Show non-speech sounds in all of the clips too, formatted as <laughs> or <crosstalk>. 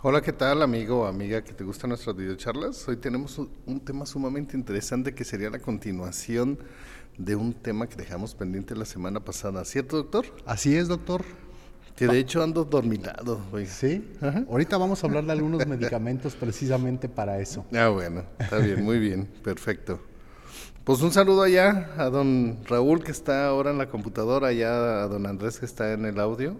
Hola, ¿qué tal amigo o amiga que te gustan nuestras videocharlas? Hoy tenemos un, un tema sumamente interesante que sería la continuación de un tema que dejamos pendiente la semana pasada, ¿cierto doctor? Así es, doctor. Que de hecho ando dormilado. güey. Sí. Ahorita vamos a hablar de algunos medicamentos precisamente para eso. Ah, bueno, está bien, muy bien, perfecto. Pues un saludo allá a don Raúl que está ahora en la computadora, allá a don Andrés que está en el audio.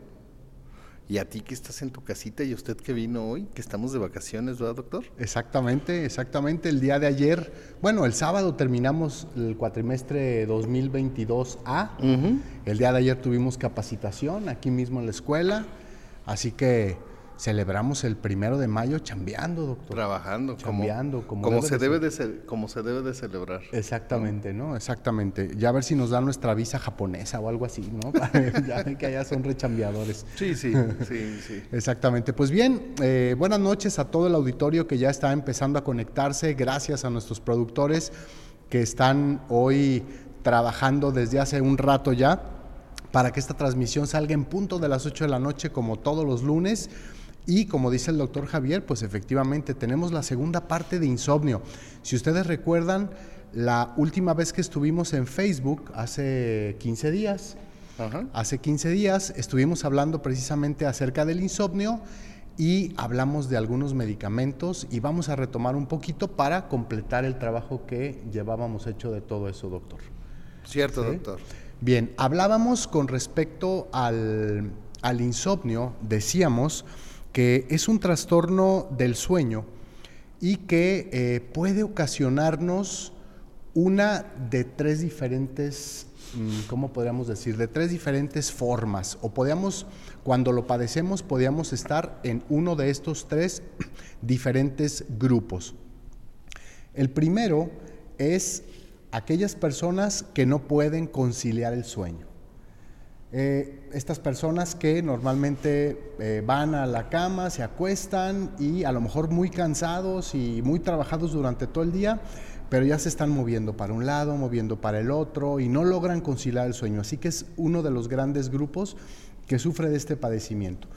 Y a ti que estás en tu casita y a usted que vino hoy, que estamos de vacaciones, ¿verdad, doctor? Exactamente, exactamente. El día de ayer, bueno, el sábado terminamos el cuatrimestre 2022A. El día de ayer tuvimos capacitación aquí mismo en la escuela, así que celebramos el primero de mayo chambeando, doctor. Trabajando, Chambeando, como, como como debe se de debe de ce- como se debe de celebrar. Exactamente, ¿no? Exactamente. Ya a ver si nos dan nuestra visa japonesa o algo así, ¿no? <laughs> ya que allá son rechambeadores. Sí, sí, sí, sí. <laughs> Exactamente. Pues bien, eh, buenas noches a todo el auditorio que ya está empezando a conectarse. Gracias a nuestros productores que están hoy trabajando desde hace un rato ya para que esta transmisión salga en punto de las 8 de la noche como todos los lunes. Y como dice el doctor Javier, pues efectivamente tenemos la segunda parte de insomnio. Si ustedes recuerdan, la última vez que estuvimos en Facebook, hace 15 días, Ajá. Hace 15 días estuvimos hablando precisamente acerca del insomnio y hablamos de algunos medicamentos y vamos a retomar un poquito para completar el trabajo que llevábamos hecho de todo eso, doctor. Cierto, Sí. doctor. Bien, hablábamos con respecto al, al insomnio, decíamos que es un trastorno del sueño y que eh, puede ocasionarnos una de tres diferentes, mm, ¿cómo podríamos decir? De tres diferentes formas. O podíamos, cuando lo padecemos, podíamos estar en uno de estos tres <clears throat> diferentes grupos. El primero es aquellas personas que no pueden conciliar el sueño. Eh, estas personas que normalmente eh, van a la cama, se acuestan y a lo mejor muy cansados y muy trabajados durante todo el día, pero ya se están moviendo para un lado, moviendo para el otro y no logran conciliar el sueño. Así que es uno de los grandes grupos que sufre de este padecimiento.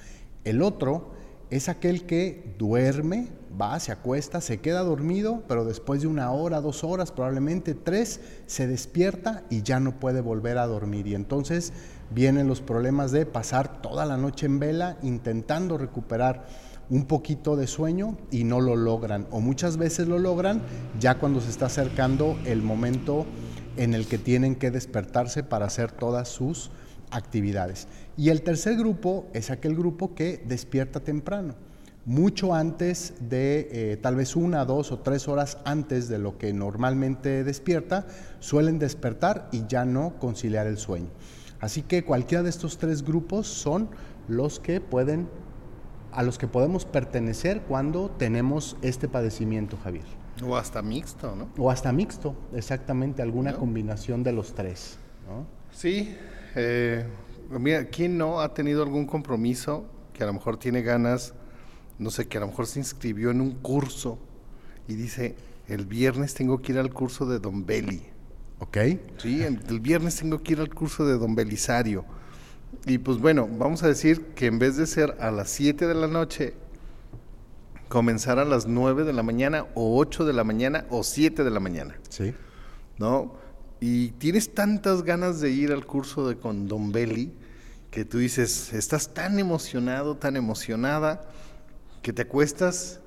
El otro es aquel que duerme, va, se acuesta, se queda dormido, pero después de una hora, dos horas, probablemente tres, se despierta y ya no puede volver a dormir. Y entonces vienen los problemas de pasar toda la noche en vela intentando recuperar un poquito de sueño y no lo logran. O muchas veces lo logran ya cuando se está acercando el momento en el que tienen que despertarse para hacer todas sus actividades. Y el tercer grupo es aquel grupo que despierta temprano, mucho antes de, eh, tal vez una, dos o tres horas antes de lo que normalmente despierta, suelen despertar y ya no conciliar el sueño. Así que cualquiera de estos tres grupos son los que pueden, a los que podemos pertenecer cuando tenemos este padecimiento, Javier. O hasta mixto, ¿no? O hasta mixto, exactamente, alguna ¿No? combinación de los tres. ¿no? Sí. eh, mira, ¿quién no ha tenido algún compromiso que a lo mejor tiene ganas, no sé, que a lo mejor se inscribió en un curso y dice, el viernes tengo que ir al curso de Don Beli? ¿Ok? Sí, el, el viernes tengo que ir al curso de Don Belisario. Y pues bueno, vamos a decir que en vez de ser a las 7 de la noche, comenzar a las 9 de la mañana o 8 de la mañana o 7 de la mañana, Sí. ¿no? Y tienes tantas ganas de ir al curso de con Don Beli que tú dices, estás tan emocionado, tan emocionada, que te acuestas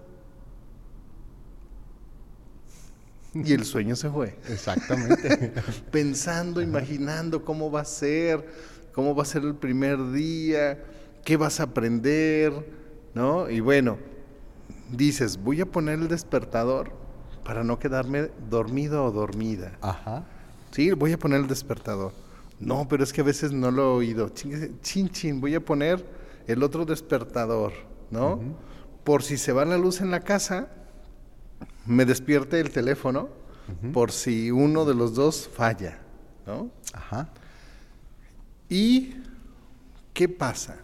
y el sueño se fue Exactamente. <laughs> pensando, imaginando cómo va a ser, cómo va a ser el primer día, qué vas a aprender, ¿no? Y bueno, dices, voy a poner el despertador para no quedarme dormido o dormida. Ajá. Sí, voy a poner el despertador. No, pero es que a veces no lo he oído. Chin, chin, chin, voy a poner el otro despertador, ¿no? Por si se va la luz en la casa, me despierte el teléfono, por si uno de los dos falla, ¿no? Ajá. ¿Y qué pasa?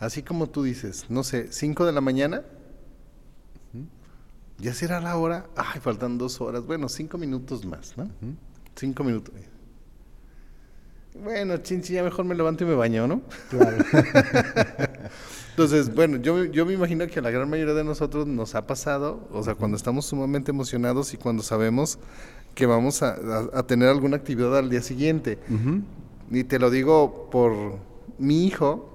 Así como tú dices, no sé, 5 de la mañana, ya será la hora, ay, faltan dos horas, bueno, cinco minutos más, ¿no? Cinco minutos. Bueno, chinchi, ya mejor me levanto y me baño, ¿no? Claro. <laughs> Entonces, bueno, yo, yo me imagino que a la gran mayoría de nosotros nos ha pasado, o sea, cuando estamos sumamente emocionados y cuando sabemos que vamos a, a- a tener alguna actividad al día siguiente. Y te lo digo por mi hijo.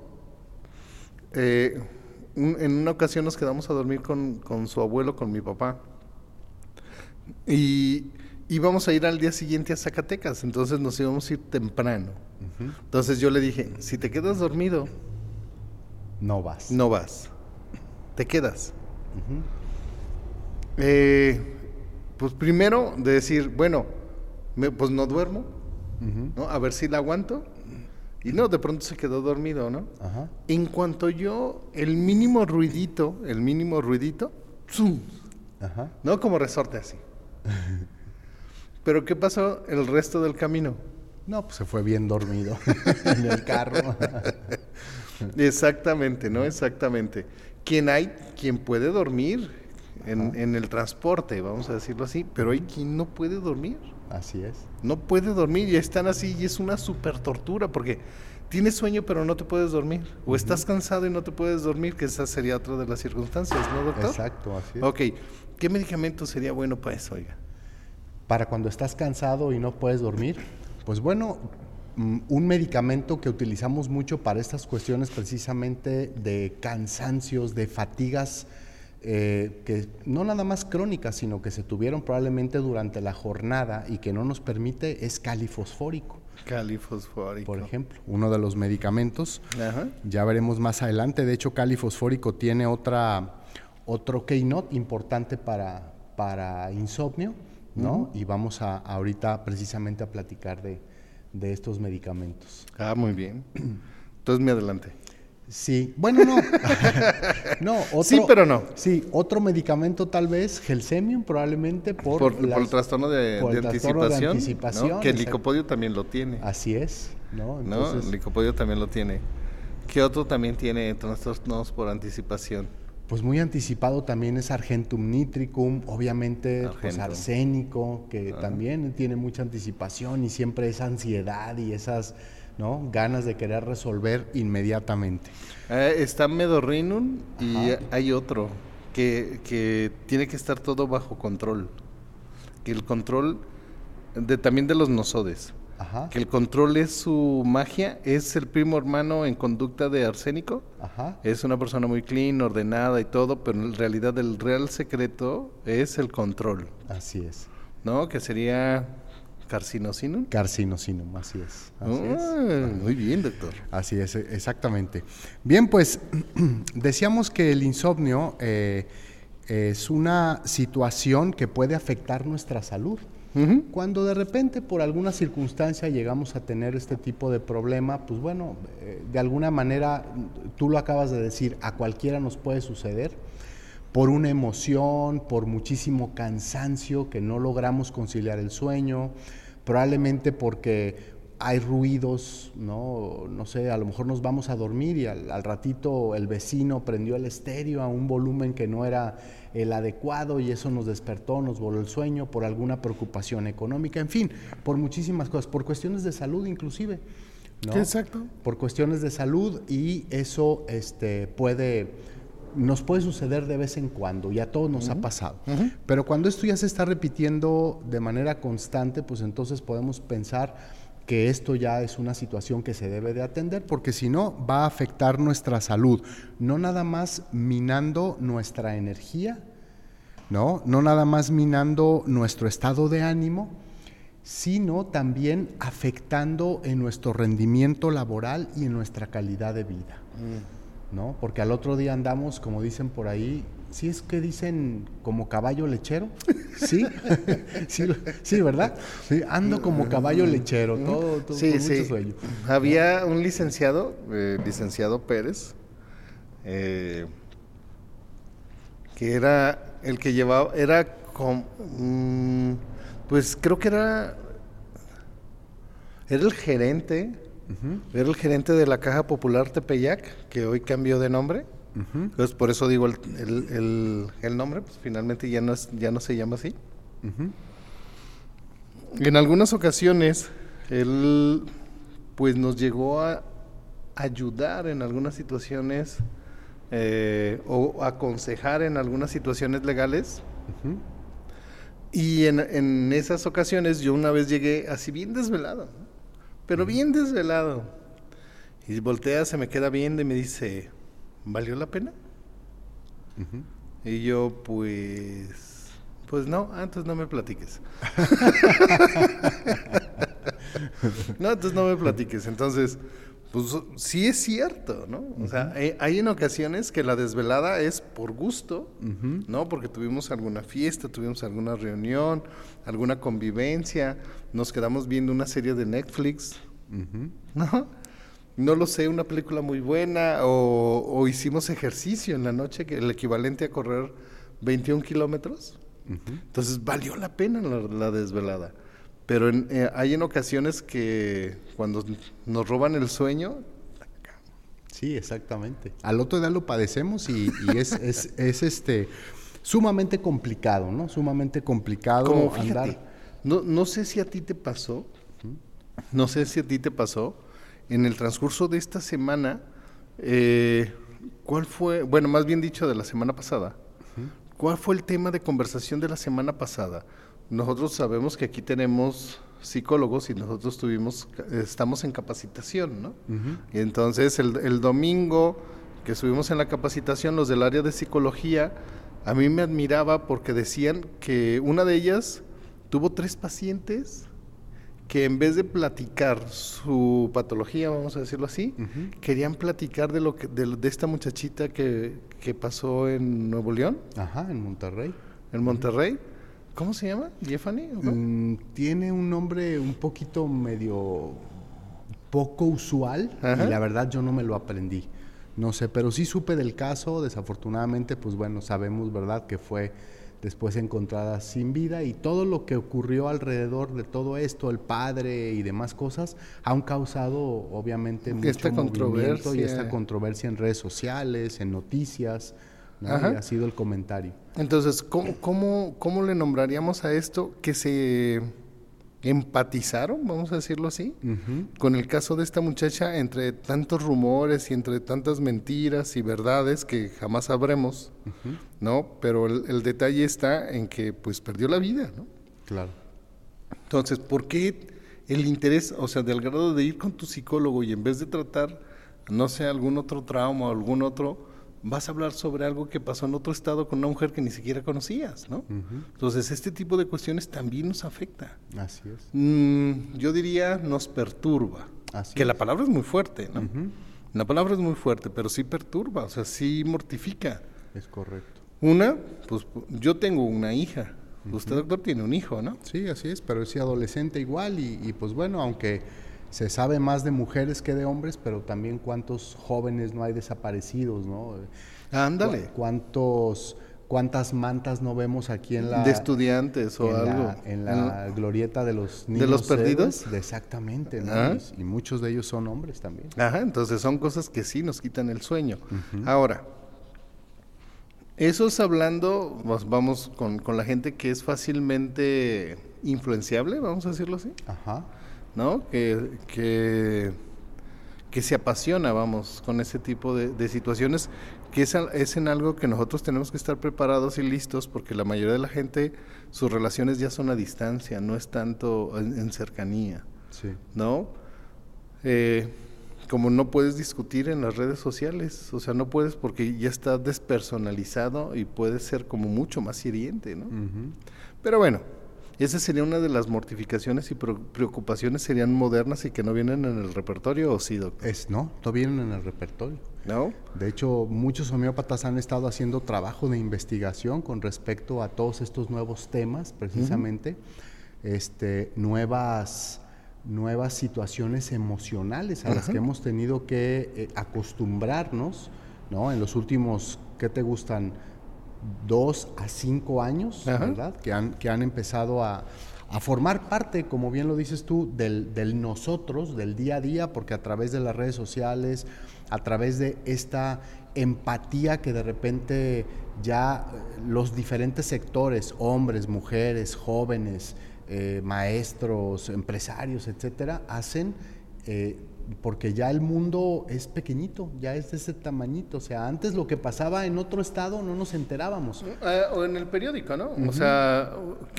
eh, un- en una ocasión nos quedamos a dormir con, con su abuelo, con mi papá. Y íbamos a ir al día siguiente a Zacatecas, entonces nos íbamos a ir temprano. Entonces yo le dije, si te quedas dormido, No vas. no vas. Te quedas. Eh, pues primero de decir, bueno, me- pues no duermo. ¿no? A ver si la aguanto. Y no, de pronto se quedó dormido, ¿no? Ajá. En cuanto yo, el mínimo ruidito, el mínimo ruidito, ¡zum! Ajá. ¿no? Como resorte así. <laughs> Pero ¿qué pasó el resto del camino? No, pues se fue bien dormido <laughs> en el carro. <laughs> <laughs> Exactamente, ¿no? Exactamente. Quien hay, quien puede dormir en, en el transporte, vamos a decirlo así, pero hay quien no puede dormir. Así es. No puede dormir y están así y es una super tortura porque tienes sueño pero no te puedes dormir. O estás cansado y no te puedes dormir, que esa sería otra de las circunstancias, ¿no, doctor? Exacto, así es. Ok, ¿qué medicamento sería bueno para eso, oiga? Para cuando estás cansado y no puedes dormir, pues bueno, un medicamento que utilizamos mucho para estas cuestiones precisamente de cansancios, de fatigas, eh, que no nada más crónicas, sino que se tuvieron probablemente durante la jornada y que no nos permite es califosfórico, Califosfórico. por ejemplo, uno de los medicamentos. Ajá. Ya veremos más adelante. De hecho, califosfórico tiene otra, otro keynote importante para, para insomnio, ¿no? Y vamos a, ahorita precisamente a platicar de, de estos medicamentos. Ah, muy bien. Entonces me adelante. Sí, bueno, no. <laughs> no, otro, Sí, pero no. Sí, otro medicamento tal vez, Gelsemium, probablemente por, Por, el trastorno de, por de de anticipación, ¿no? anticipación, que el licopodio también lo tiene. Así es, ¿no? ¿no? El licopodio también lo tiene. ¿Qué otro también tiene trastornos por anticipación? Pues muy anticipado también es Argentum nitricum, obviamente pues Argentum. arsénico, que también tiene mucha anticipación y siempre esa ansiedad y esas ¿no? ganas de querer resolver inmediatamente. Eh, está Medorrinum y Ajá. hay otro que, que tiene que estar todo bajo control. Que el control de, también de los nosodes. Ajá, Que el control es su magia, es el primo hermano en conducta de arsénico. ajá, Es una persona muy clean, ordenada y todo, pero en realidad el real secreto es el control, así es. ¿no? Que sería carcinosinum. Carcinosinum, así es. Así es. Muy bien, doctor. Así es, exactamente. Bien, pues <clears throat> decíamos que el insomnio eh, es una situación que puede afectar nuestra salud. Cuando de repente por alguna circunstancia llegamos a tener este tipo de problema, pues bueno, eh, de alguna manera, tú lo acabas de decir, a cualquiera nos puede suceder por una emoción, por muchísimo cansancio que no logramos conciliar el sueño, probablemente porque hay ruidos, ¿no? No sé, a lo mejor nos vamos a dormir y al ratito el vecino prendió el estéreo a un volumen que no era el adecuado y eso nos despertó, nos voló el sueño por alguna preocupación económica, en fin, por muchísimas cosas, por cuestiones de salud inclusive. ¿no? Exacto. Por cuestiones de salud y eso este, puede, nos puede suceder de vez en cuando y a todos nos ha pasado. Pero cuando esto ya se está repitiendo de manera constante, pues entonces podemos pensar que esto ya es una situación que se debe de atender, porque si no va a afectar nuestra salud, no nada más minando nuestra energía, ¿no? No nada más minando nuestro estado de ánimo, sino también afectando en nuestro rendimiento laboral y en nuestra calidad de vida, ¿no? Porque al otro día andamos, como dicen por ahí, sí es que dicen como caballo lechero, sí, <laughs> sí, sí, ¿verdad? Sí, ando como caballo lechero, todo, todo Sí, con sí. mucho sueño. Había un licenciado, eh, licenciado Pérez, eh, que era el que llevaba, era con, mm, pues creo que era, era el gerente, era el gerente de la Caja Popular Tepeyac, que hoy cambió de nombre. Ujú, Entonces, por eso digo el, el- el- el nombre, pues finalmente ya no, es, ya no se llama así. En algunas ocasiones, él pues nos llegó a, ayudar en algunas situaciones eh, o aconsejar en algunas situaciones legales. Y en, en, esas ocasiones yo una vez llegué así bien desvelado, pero bien desvelado. Y voltea, se me queda viendo y me dice, ¿valió la pena? Y yo, pues, pues no, entonces no me platiques. <laughs> no, entonces no me platiques. Entonces, pues sí es cierto, ¿no? O sea, hay, en ocasiones que la desvelada es por gusto, ¿no? Porque tuvimos alguna fiesta, tuvimos alguna reunión, alguna convivencia, nos quedamos viendo una serie de Netflix, ¿no? No lo sé, una película muy buena o, hicimos ejercicio en la noche, que el equivalente a correr 21 kilómetros. Entonces valió la pena la desvelada. Pero eh, hay en ocasiones que cuando nos roban el sueño... Sí, exactamente. Al otro día lo padecemos y, <laughs> es, es, este sumamente complicado, ¿no? Sumamente complicado Como, andar. No, no sé si a ti te pasó, no sé si a ti te pasó, en el transcurso de esta semana, eh, ¿cuál fue, bueno, más bien dicho de la semana pasada, ¿cuál fue el tema de conversación de la semana pasada? nosotros sabemos que aquí tenemos psicólogos y nosotros tuvimos, estamos en capacitación, ¿no? Y entonces el, domingo que estuvimos en la capacitación, los del área de psicología, a mí me admiraba porque decían que una de ellas tuvo tres pacientes que en vez de platicar su patología, vamos a decirlo así, querían platicar de lo que de, de esta muchachita que, que, pasó en Nuevo León. Ajá, en Monterrey. En Monterrey. ¿Cómo se llama? ¿Jeffany? Mm, tiene un nombre un poquito medio poco usual y la verdad yo no me lo aprendí. No sé, pero sí supe del caso. Desafortunadamente, pues bueno, sabemos, ¿verdad?, que fue después encontrada sin vida y todo lo que ocurrió alrededor de todo esto, el padre y demás cosas, han causado obviamente mucho esta movimiento y esta controversia. en redes sociales, en noticias ha sido el comentario. Entonces, ¿cómo, cómo, cómo le nombraríamos a esto que se empatizaron, vamos a decirlo así, con el caso de esta muchacha entre tantos rumores y entre tantas mentiras y verdades que jamás sabremos, ¿no? Pero el, detalle está en que pues perdió la vida, ¿no? Claro. Entonces, ¿por qué el interés, o sea, del grado de ir con tu psicólogo y en vez de tratar, no sé, algún otro trauma o algún otro vas a hablar sobre algo que pasó en otro estado con una mujer que ni siquiera conocías, ¿no? Entonces, este tipo de cuestiones también nos afecta. Así es. Mm, yo diría nos perturba. Así que la palabra es muy fuerte, ¿no? La palabra es muy fuerte, pero sí perturba, o sea, sí mortifica. Es correcto. Una, pues yo tengo una hija. Usted, doctor, tiene un hijo, ¿no? Sí, así es, pero es adolescente igual y, y pues bueno, aunque se sabe más de mujeres que de hombres, pero también cuántos jóvenes no hay desaparecidos, ¿no? Ándale. ¿Cuántos, cuántas mantas no vemos aquí en la... De estudiantes o algo. en la glorieta de los niños. ¿De los perdidos? exactamente, ¿no? Y, muchos de ellos son hombres también. Ajá, entonces son cosas que sí nos quitan el sueño. Ahora, eso es hablando, vamos con, con la gente que es fácilmente influenciable, vamos a decirlo así. Ajá. ¿No? Que, que, se apasiona, vamos, con ese tipo de, situaciones, que es, es, en algo que nosotros tenemos que estar preparados y listos, porque la mayoría de la gente, sus relaciones ya son a distancia, no es tanto en, cercanía, ¿no? Eh, como no puedes discutir en las redes sociales, o sea, no puedes porque ya está despersonalizado y puede ser como mucho más hiriente, ¿no? Pero bueno, esa sería una de las mortificaciones y preocupaciones serían modernas y que no vienen en el repertorio, ¿o sí, doctor? Es, no, no vienen en el repertorio. ¿No? De hecho, muchos homeópatas han estado haciendo trabajo de investigación con respecto a todos estos nuevos temas, precisamente, este, nuevas, nuevas situaciones emocionales a las que hemos tenido que eh, acostumbrarnos, ¿no? En los últimos, ¿qué te gustan? Dos a cinco años, ¿verdad? Que han, que han empezado a, formar parte, como bien lo dices tú, del, nosotros, del día a día, porque a través de las redes sociales, a través de esta empatía que de repente ya eh, los diferentes sectores, hombres, mujeres, jóvenes, eh, maestros, empresarios, etcétera, hacen, eh, porque ya el mundo es pequeñito, ya es de ese tamañito. O sea, antes lo que pasaba en otro estado no nos enterábamos. Eh, o en el periódico, ¿no? O sea,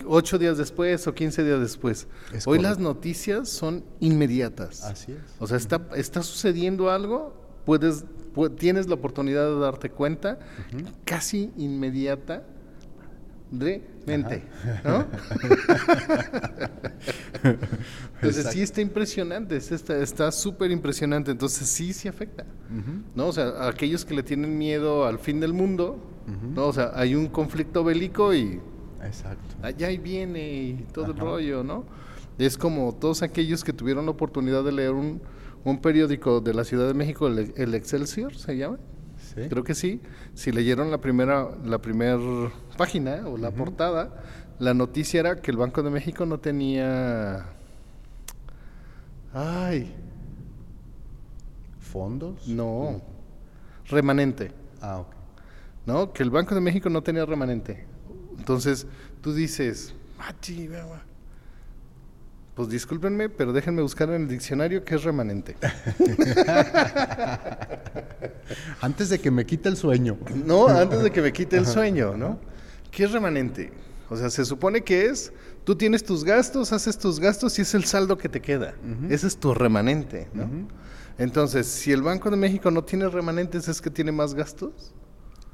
ocho días después o quince días después. Es Hoy correcto. las noticias son inmediatas. Así es. O sea, está, está sucediendo algo, puedes, pu- tienes la oportunidad de darte cuenta casi inmediata mente, ¿no? <laughs> Entonces sí está impresionante, es- está súper impresionante, entonces sí, sí afecta, ¿no? O sea, aquellos que le tienen miedo al fin del mundo, ¿no? O sea, hay un conflicto bélico y Exacto. allá ahí viene y todo el rollo, ¿no? Es como todos aquellos que tuvieron la oportunidad de leer un, un periódico de la Ciudad de México, el, el Excelsior, ¿se llama? Sí. Creo que sí. Si leyeron la primera, la primera página o la portada, la noticia era que el Banco de México no tenía... Ay, ¿Fondos? no. Remanente. Ah, ok. ¿no? Que el Banco de México no tenía remanente. Entonces, tú dices, "Ah, chi, va, va". Pues discúlpenme, pero déjenme buscar en el diccionario qué es remanente. <laughs> Antes de que me quite el sueño. No, antes de que me quite el sueño, ¿no? ¿Qué es remanente? O sea, se supone que es, tú tienes tus gastos, haces tus gastos y es el saldo que te queda. Ese es tu remanente, ¿no? Entonces, si el Banco de México no tiene remanentes, ¿es que tiene más gastos?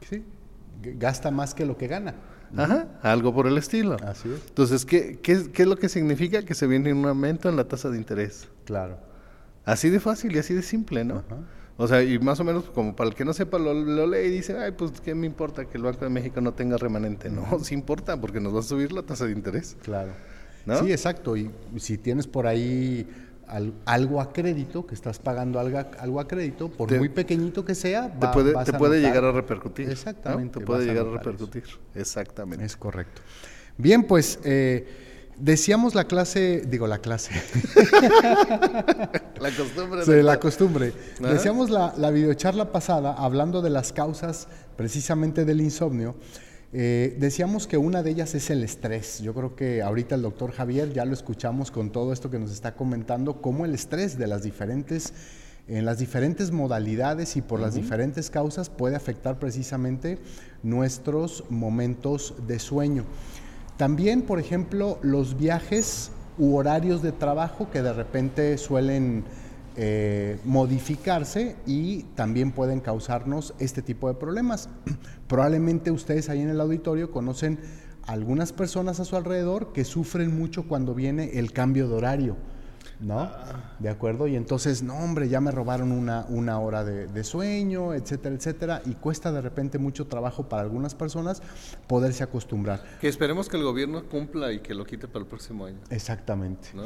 Sí. Gasta más que lo que gana. Ajá, algo por el estilo. Así es. Entonces, ¿qué, qué, es- qué es lo que significa? Que se viene un aumento en la tasa de interés. Claro. Así de fácil y así de simple, ¿no? Ajá. O sea, y más o menos como para el que no sepa, lo, lo lee y dice, ay, pues, ¿qué me importa que el Banco de México no tenga remanente? No, sí importa, porque nos va a subir la tasa de interés. Claro. ¿No? Sí, exacto. Y si tienes por ahí al- algo a crédito, que estás pagando algo, a- algo a crédito, por Te- muy pequeñito que sea, Te va- puede, vas te puede llegar a repercutir. ¿no? Exactamente, Te puede a llegar a eso. repercutir. Exactamente. Es correcto. Bien, pues eh, decíamos la clase, digo la clase, <laughs> La costumbre de la costumbre. Decíamos la, la videocharla pasada, hablando de las causas precisamente del insomnio, eh, decíamos que una de ellas es el estrés. Yo creo que ahorita el doctor Javier ya lo escuchamos con todo esto que nos está comentando, cómo el estrés de las diferentes, en las diferentes modalidades y por las diferentes causas puede afectar precisamente nuestros momentos de sueño. También, por ejemplo, los viajes u horarios de trabajo que de repente suelen eh, modificarse y también pueden causarnos este tipo de problemas. <clears throat> Probablemente ustedes ahí en el auditorio conocen algunas personas a su alrededor que sufren mucho cuando viene el cambio de horario. ¿No? ¿De acuerdo? Y entonces, no, hombre, ya me robaron una, una hora de, de sueño, etcétera, etcétera. Y cuesta de repente mucho trabajo para algunas personas poderse acostumbrar. Que esperemos que el gobierno cumpla y que lo quite para el próximo año. Exactamente. ¿no?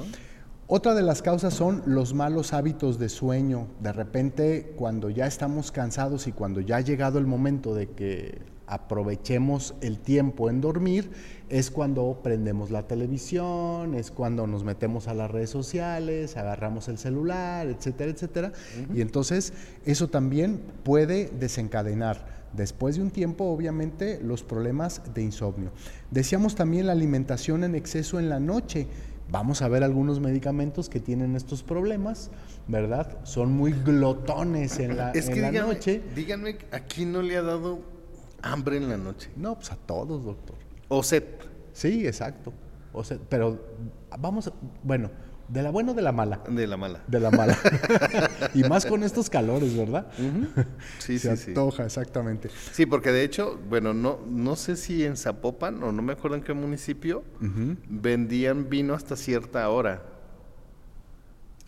Otra de las causas son los malos hábitos de sueño. De repente, cuando ya estamos cansados y cuando ya ha llegado el momento de que aprovechemos el tiempo en dormir, es cuando prendemos la televisión, es cuando nos metemos a las redes sociales, agarramos el celular, etcétera, etcétera. Y entonces eso también puede desencadenar después de un tiempo, obviamente, los problemas de insomnio. Decíamos también la alimentación en exceso en la noche. Vamos a ver algunos medicamentos que tienen estos problemas, ¿verdad? Son muy glotones en la, Es en que la díganme, noche. díganme, ¿a quién no le ha dado hambre en la noche? No, pues a todos, doctor. O sed. Sí, exacto. O sea, pero vamos, a- bueno, de la buena o de la mala. De la mala. De la mala. <laughs> y más con estos calores, ¿verdad? Sí, Se sí, sí. antoja, exactamente. Sí, porque de hecho, bueno, no, no sé si en Zapopan o no me acuerdo en qué municipio vendían vino hasta cierta hora.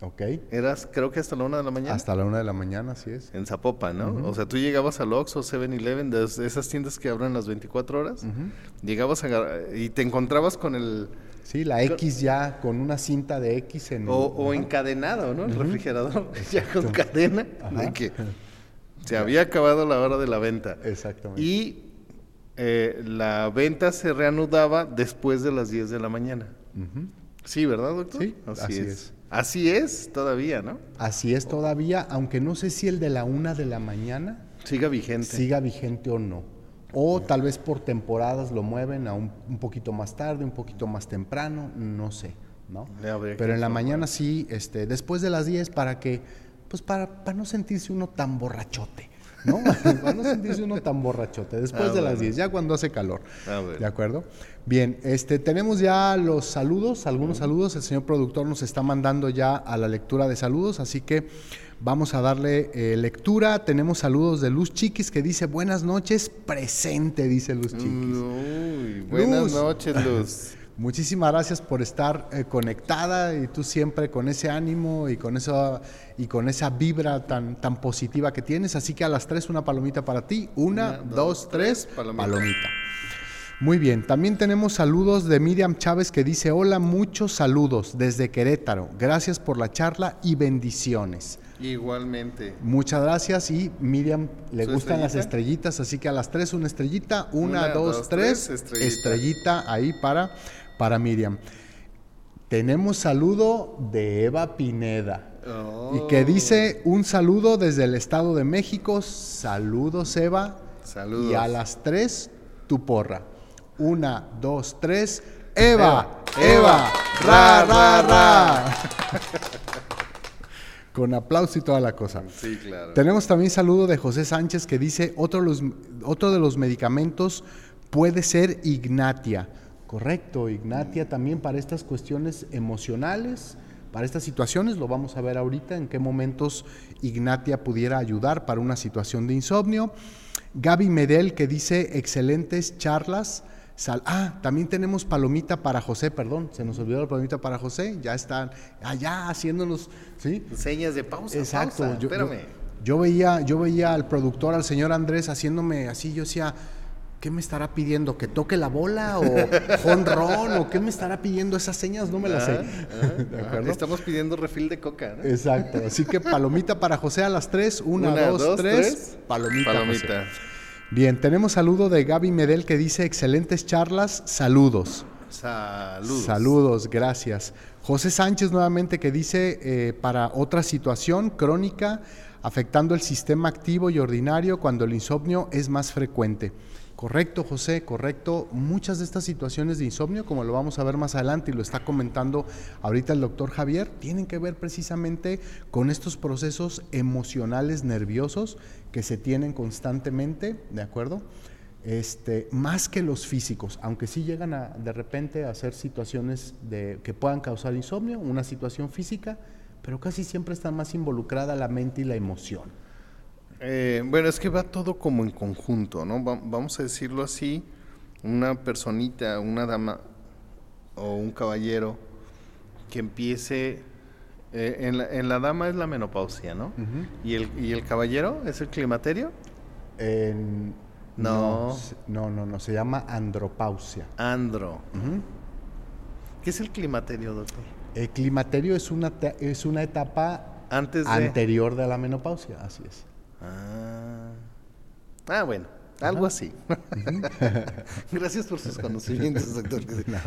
Ok. Eras, creo que hasta la una de la mañana. Hasta la una de la mañana, así es. En Zapopan, ¿no? O sea, tú llegabas al Oxxo, 7-Eleven, de es- esas tiendas que abren las 24 horas, llegabas a y te encontrabas con el... Sí, la X ya con una cinta de X en... O, o encadenado, ¿no? El refrigerador, <laughs> ya con cadena, de que se había acabado la hora de la venta. Exactamente. Y eh, la venta se reanudaba después de las 10 de la mañana. Sí, ¿verdad, doctor? Sí, así es. Así es todavía, ¿no? Así es todavía, aunque no sé si el de la una de la mañana Siga vigente. siga vigente o no. O tal vez por temporadas lo mueven a un, un poquito más tarde, un poquito más temprano, no sé, ¿no? Pero en la mañana sí, este, después de las 10 para que pues para, para no sentirse uno tan borrachote. ¿No? <laughs> Para no sentirse uno tan borrachote después Ah, de las bueno. 10, ya cuando hace calor. Ah, bueno. ¿De acuerdo? Bien, este, tenemos ya los saludos, algunos saludos. El señor productor nos está mandando ya a la lectura de saludos, así que vamos a darle eh, lectura. Tenemos saludos de Luz Chiquis que dice buenas noches, presente, dice Luz Chiquis. Uy, buenas Luz. noches, Luz. <laughs> Muchísimas gracias por estar eh, conectada y tú siempre con ese ánimo y con esa y con esa vibra tan, tan positiva que tienes. Así que a las tres una palomita para ti. Una, Una, dos, dos, tres, tres, palomita. palomita. Muy bien, también tenemos saludos de Miriam Chávez que dice, hola, muchos saludos desde Querétaro. Gracias por la charla y bendiciones. Igualmente. Muchas gracias y Miriam le ¿Su gustan las estrellita? estrellitas, así que a las tres una estrellita, una, Una, dos, dos, tres, tres, estrellita. estrellita ahí para, para Miriam. Tenemos saludo de Eva Pineda. Oh. Y que dice un saludo desde el Estado de México. Saludos, Eva. Saludos. Y a las tres, tu porra. Una, dos, tres. Eva, Eva, ra, ra, ra. <laughs> Con aplauso y toda la cosa. Sí, claro. Tenemos también saludo de José Sánchez que dice, otro, de los- otro de los medicamentos puede ser Ignatia. Correcto, Ignatia también para estas cuestiones emocionales, para estas situaciones, lo vamos a ver ahorita en qué momentos Ignatia pudiera ayudar para una situación de insomnio. Gaby Medel que dice, excelentes charlas. Sal- ah, también tenemos palomita para José, perdón, se nos olvidó la palomita para José, ya están allá haciéndonos, ¿sí? Señas de pausa. Exacto. pausa, yo, yo- espérame. yo veía, yo veía al productor, al señor Andrés, haciéndome así. Yo decía, ¿qué me estará pidiendo? ¿Que toque la bola o <laughs> jonrón? ¿O qué me estará pidiendo? Esas señas no me las sé. <laughs> ¿De Ajá, acuerdo? Estamos pidiendo refil de coca, ¿no? Exacto. Así que palomita para José a las tres. Una, dos, tres. Palomita. Palomita. José. Bien, tenemos saludo de Gaby Medel que dice excelentes charlas, saludos. Saludos. Saludos, gracias. José Sánchez nuevamente que dice eh, para otra situación crónica afectando el sistema activo y ordinario cuando el insomnio es más frecuente. Correcto, José, correcto. Muchas de estas situaciones de insomnio, como lo vamos a ver más adelante y lo está comentando ahorita el doctor Javier, tienen que ver precisamente con estos procesos emocionales nerviosos que se tienen constantemente, ¿de acuerdo? Este, más que los físicos, aunque sí llegan a de repente a ser situaciones de, que puedan causar insomnio, una situación física, pero casi siempre está más involucrada la mente y la emoción. Eh, bueno, es que va todo como en conjunto, ¿no? Va- vamos a decirlo así, una personita, una dama o un caballero que empiece, eh, en, la, en la dama es la menopausia, ¿no? ¿Y, el, ¿Y el caballero es el climaterio? En- No. no, no, no, se llama andropausia. Andro. ¿Qué es el climaterio, doctor? El climaterio es una, es una etapa Antes de... anterior de la menopausia, así es. Ah, Ah, bueno, algo así. <laughs> Gracias por sus <laughs> conocimientos, doctor.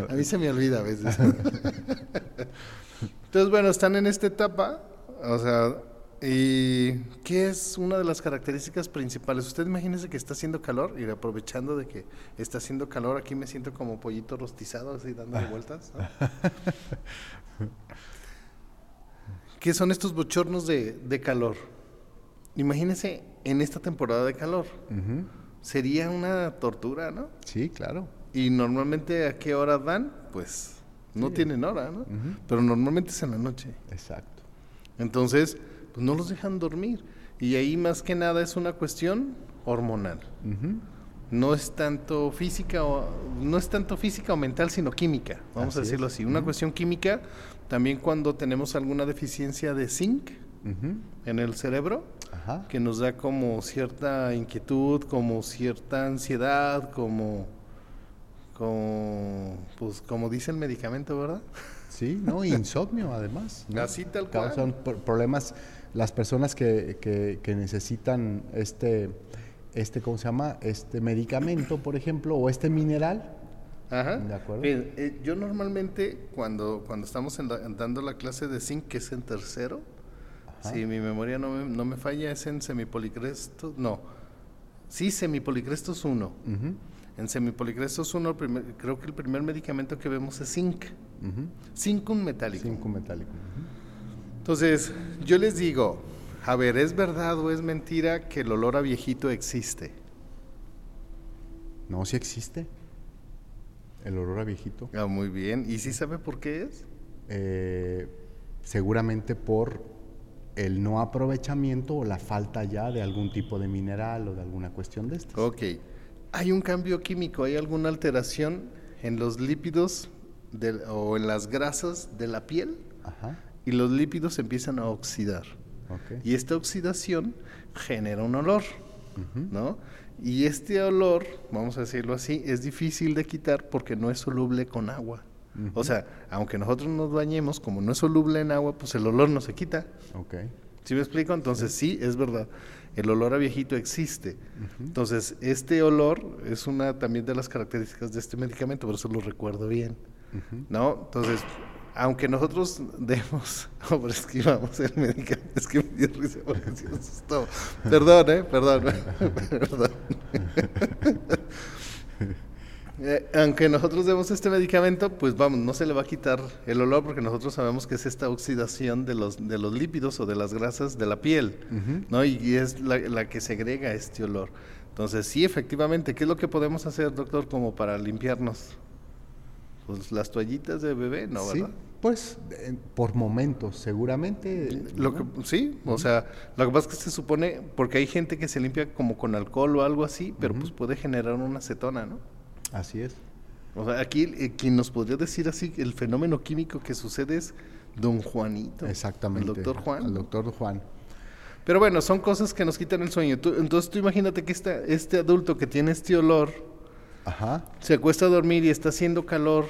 A mí se me olvida a veces. <laughs> Entonces, bueno, están en esta etapa, o sea, ¿y qué es una de las características principales? Usted imagínese que está haciendo calor y aprovechando de que está haciendo calor, aquí me siento como pollito rostizado, así dándole vueltas. ¿no? ¿Qué son estos bochornos de, de calor? Imagínese en esta temporada de calor. Sería una tortura, ¿no? Sí, claro. Y normalmente a qué hora dan, pues no tienen hora, ¿no? Pero normalmente es en la noche. Exacto. Entonces, pues no los dejan dormir. Y ahí más que nada es una cuestión hormonal. No es tanto física o no es tanto física o mental, sino química. Vamos a decirlo es. así. Una cuestión química, también cuando tenemos alguna deficiencia de zinc En el cerebro, Ajá. que nos da como cierta inquietud, como cierta ansiedad, como, como, pues como dice el medicamento, ¿verdad? Sí, no, <laughs> insomnio además. ¿no? Así tal cual. Pro- problemas las personas que, que- que necesitan este, este, ¿cómo se llama? Este medicamento, por ejemplo, o este mineral. Ajá. De acuerdo. Eh, yo normalmente cuando, cuando estamos en la- dando la clase de zinc, que es en tercero, si mi memoria no me, no me falla, es en semipolicrestos, no, sí, semipolicrestos 1. Ujú, En semipolicrestos 1, creo que el primer medicamento que vemos es zinc, ujú. zinc un metálico. Cinco metálico. Entonces, yo les digo, A ver, ¿es verdad o es mentira que el olor a viejito existe? No, sí existe. El olor a viejito. Ah, muy bien. ¿Y sí sabe por qué es? Eh, seguramente por el no aprovechamiento o la falta ya de algún tipo de mineral o de alguna cuestión de estas. Ok. ¿Hay un cambio químico? ¿Hay alguna alteración en los lípidos o en las grasas de la piel? Ajá. Y los lípidos empiezan a oxidar. Ok. Y esta oxidación genera un olor, ¿no? Y este olor, vamos a decirlo así, es difícil de quitar porque no es soluble con agua. O sea, aunque nosotros nos bañemos, como no es soluble en agua, pues el olor no se quita. Ok. ¿Sí me explico? Entonces sí, es verdad. El olor a viejito existe. Entonces, este olor es una también de las características de este medicamento, por eso lo recuerdo bien. ¿No? Entonces, aunque nosotros demos, <laughs> oh, que íbamos el medicamento, es que me dio risa porque se asustó. Perdón, ¿eh? Perdón. <laughs> Perdón. <laughs> Eh, aunque nosotros demos este medicamento, pues vamos, no se le va a quitar el olor porque nosotros sabemos que es esta oxidación de los, de los lípidos o de las grasas de la piel, ¿no? Y, es la, la que segrega este olor. Entonces, sí, efectivamente, ¿qué es lo que podemos hacer, doctor, como para limpiarnos? Pues las toallitas de bebé, ¿no? sí, ¿verdad? pues eh, por momentos, seguramente. Lo ¿no? que, sí, o sea, lo que pasa es que se supone, porque hay gente que se limpia como con alcohol o algo así, pero pues puede generar una acetona, ¿no? Así es. O sea, aquí eh, quien nos podría decir así, el fenómeno químico que sucede es don Juanito. Exactamente. El doctor Juan. El doctor Juan. Pero bueno, son cosas que nos quitan el sueño. Tú- entonces tú imagínate que esta- este adulto que tiene este olor, Ajá. se acuesta a dormir y está haciendo calor,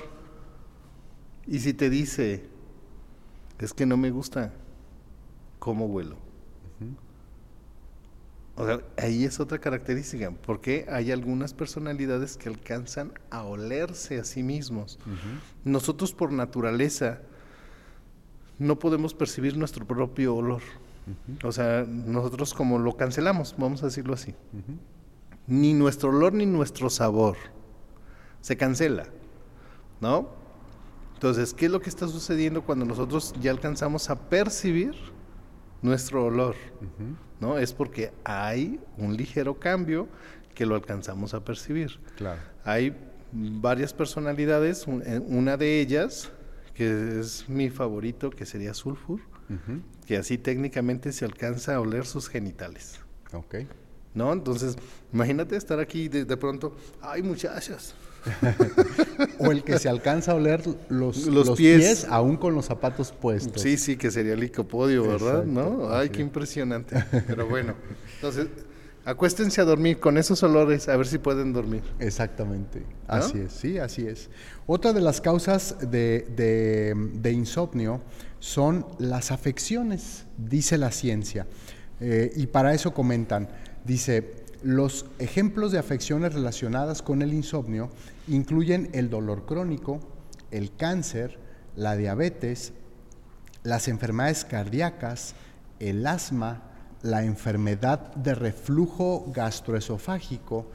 y si te dice, es que no me gusta cómo huelo. O sea, ahí es otra característica, porque hay algunas personalidades que alcanzan a olerse a sí mismos. Nosotros por naturaleza no podemos percibir nuestro propio olor. O sea, nosotros como lo cancelamos, vamos a decirlo así. Ni nuestro olor ni nuestro sabor. Se cancela, ¿no? Entonces, ¿qué es lo que está sucediendo cuando nosotros ya alcanzamos a percibir nuestro olor? ¿No? Es porque hay un ligero cambio que lo alcanzamos a percibir. Claro. Hay varias personalidades, eh, una de ellas, que es mi favorito, que sería Sulfur, que así técnicamente se alcanza a oler sus genitales. Ok. ¿No? Entonces, imagínate estar aquí de, de pronto, ay muchachas, <laughs> O el que se alcanza a oler los, Los los pies. pies. aún con los zapatos puestos. Sí, sí, que sería el licopodio, ¿verdad? Exacto, ¿No? Ay, qué es. impresionante. Pero bueno, entonces, acuéstense a dormir con esos olores, a ver si pueden dormir. Exactamente, así es, sí, así es. Otra de las causas de, de- de insomnio son las afecciones, dice la ciencia. Eh, y para eso comentan, dice, los ejemplos de afecciones relacionadas con el insomnio incluyen el dolor crónico, el cáncer, la diabetes, las enfermedades cardíacas, el asma, la enfermedad de reflujo gastroesofágico,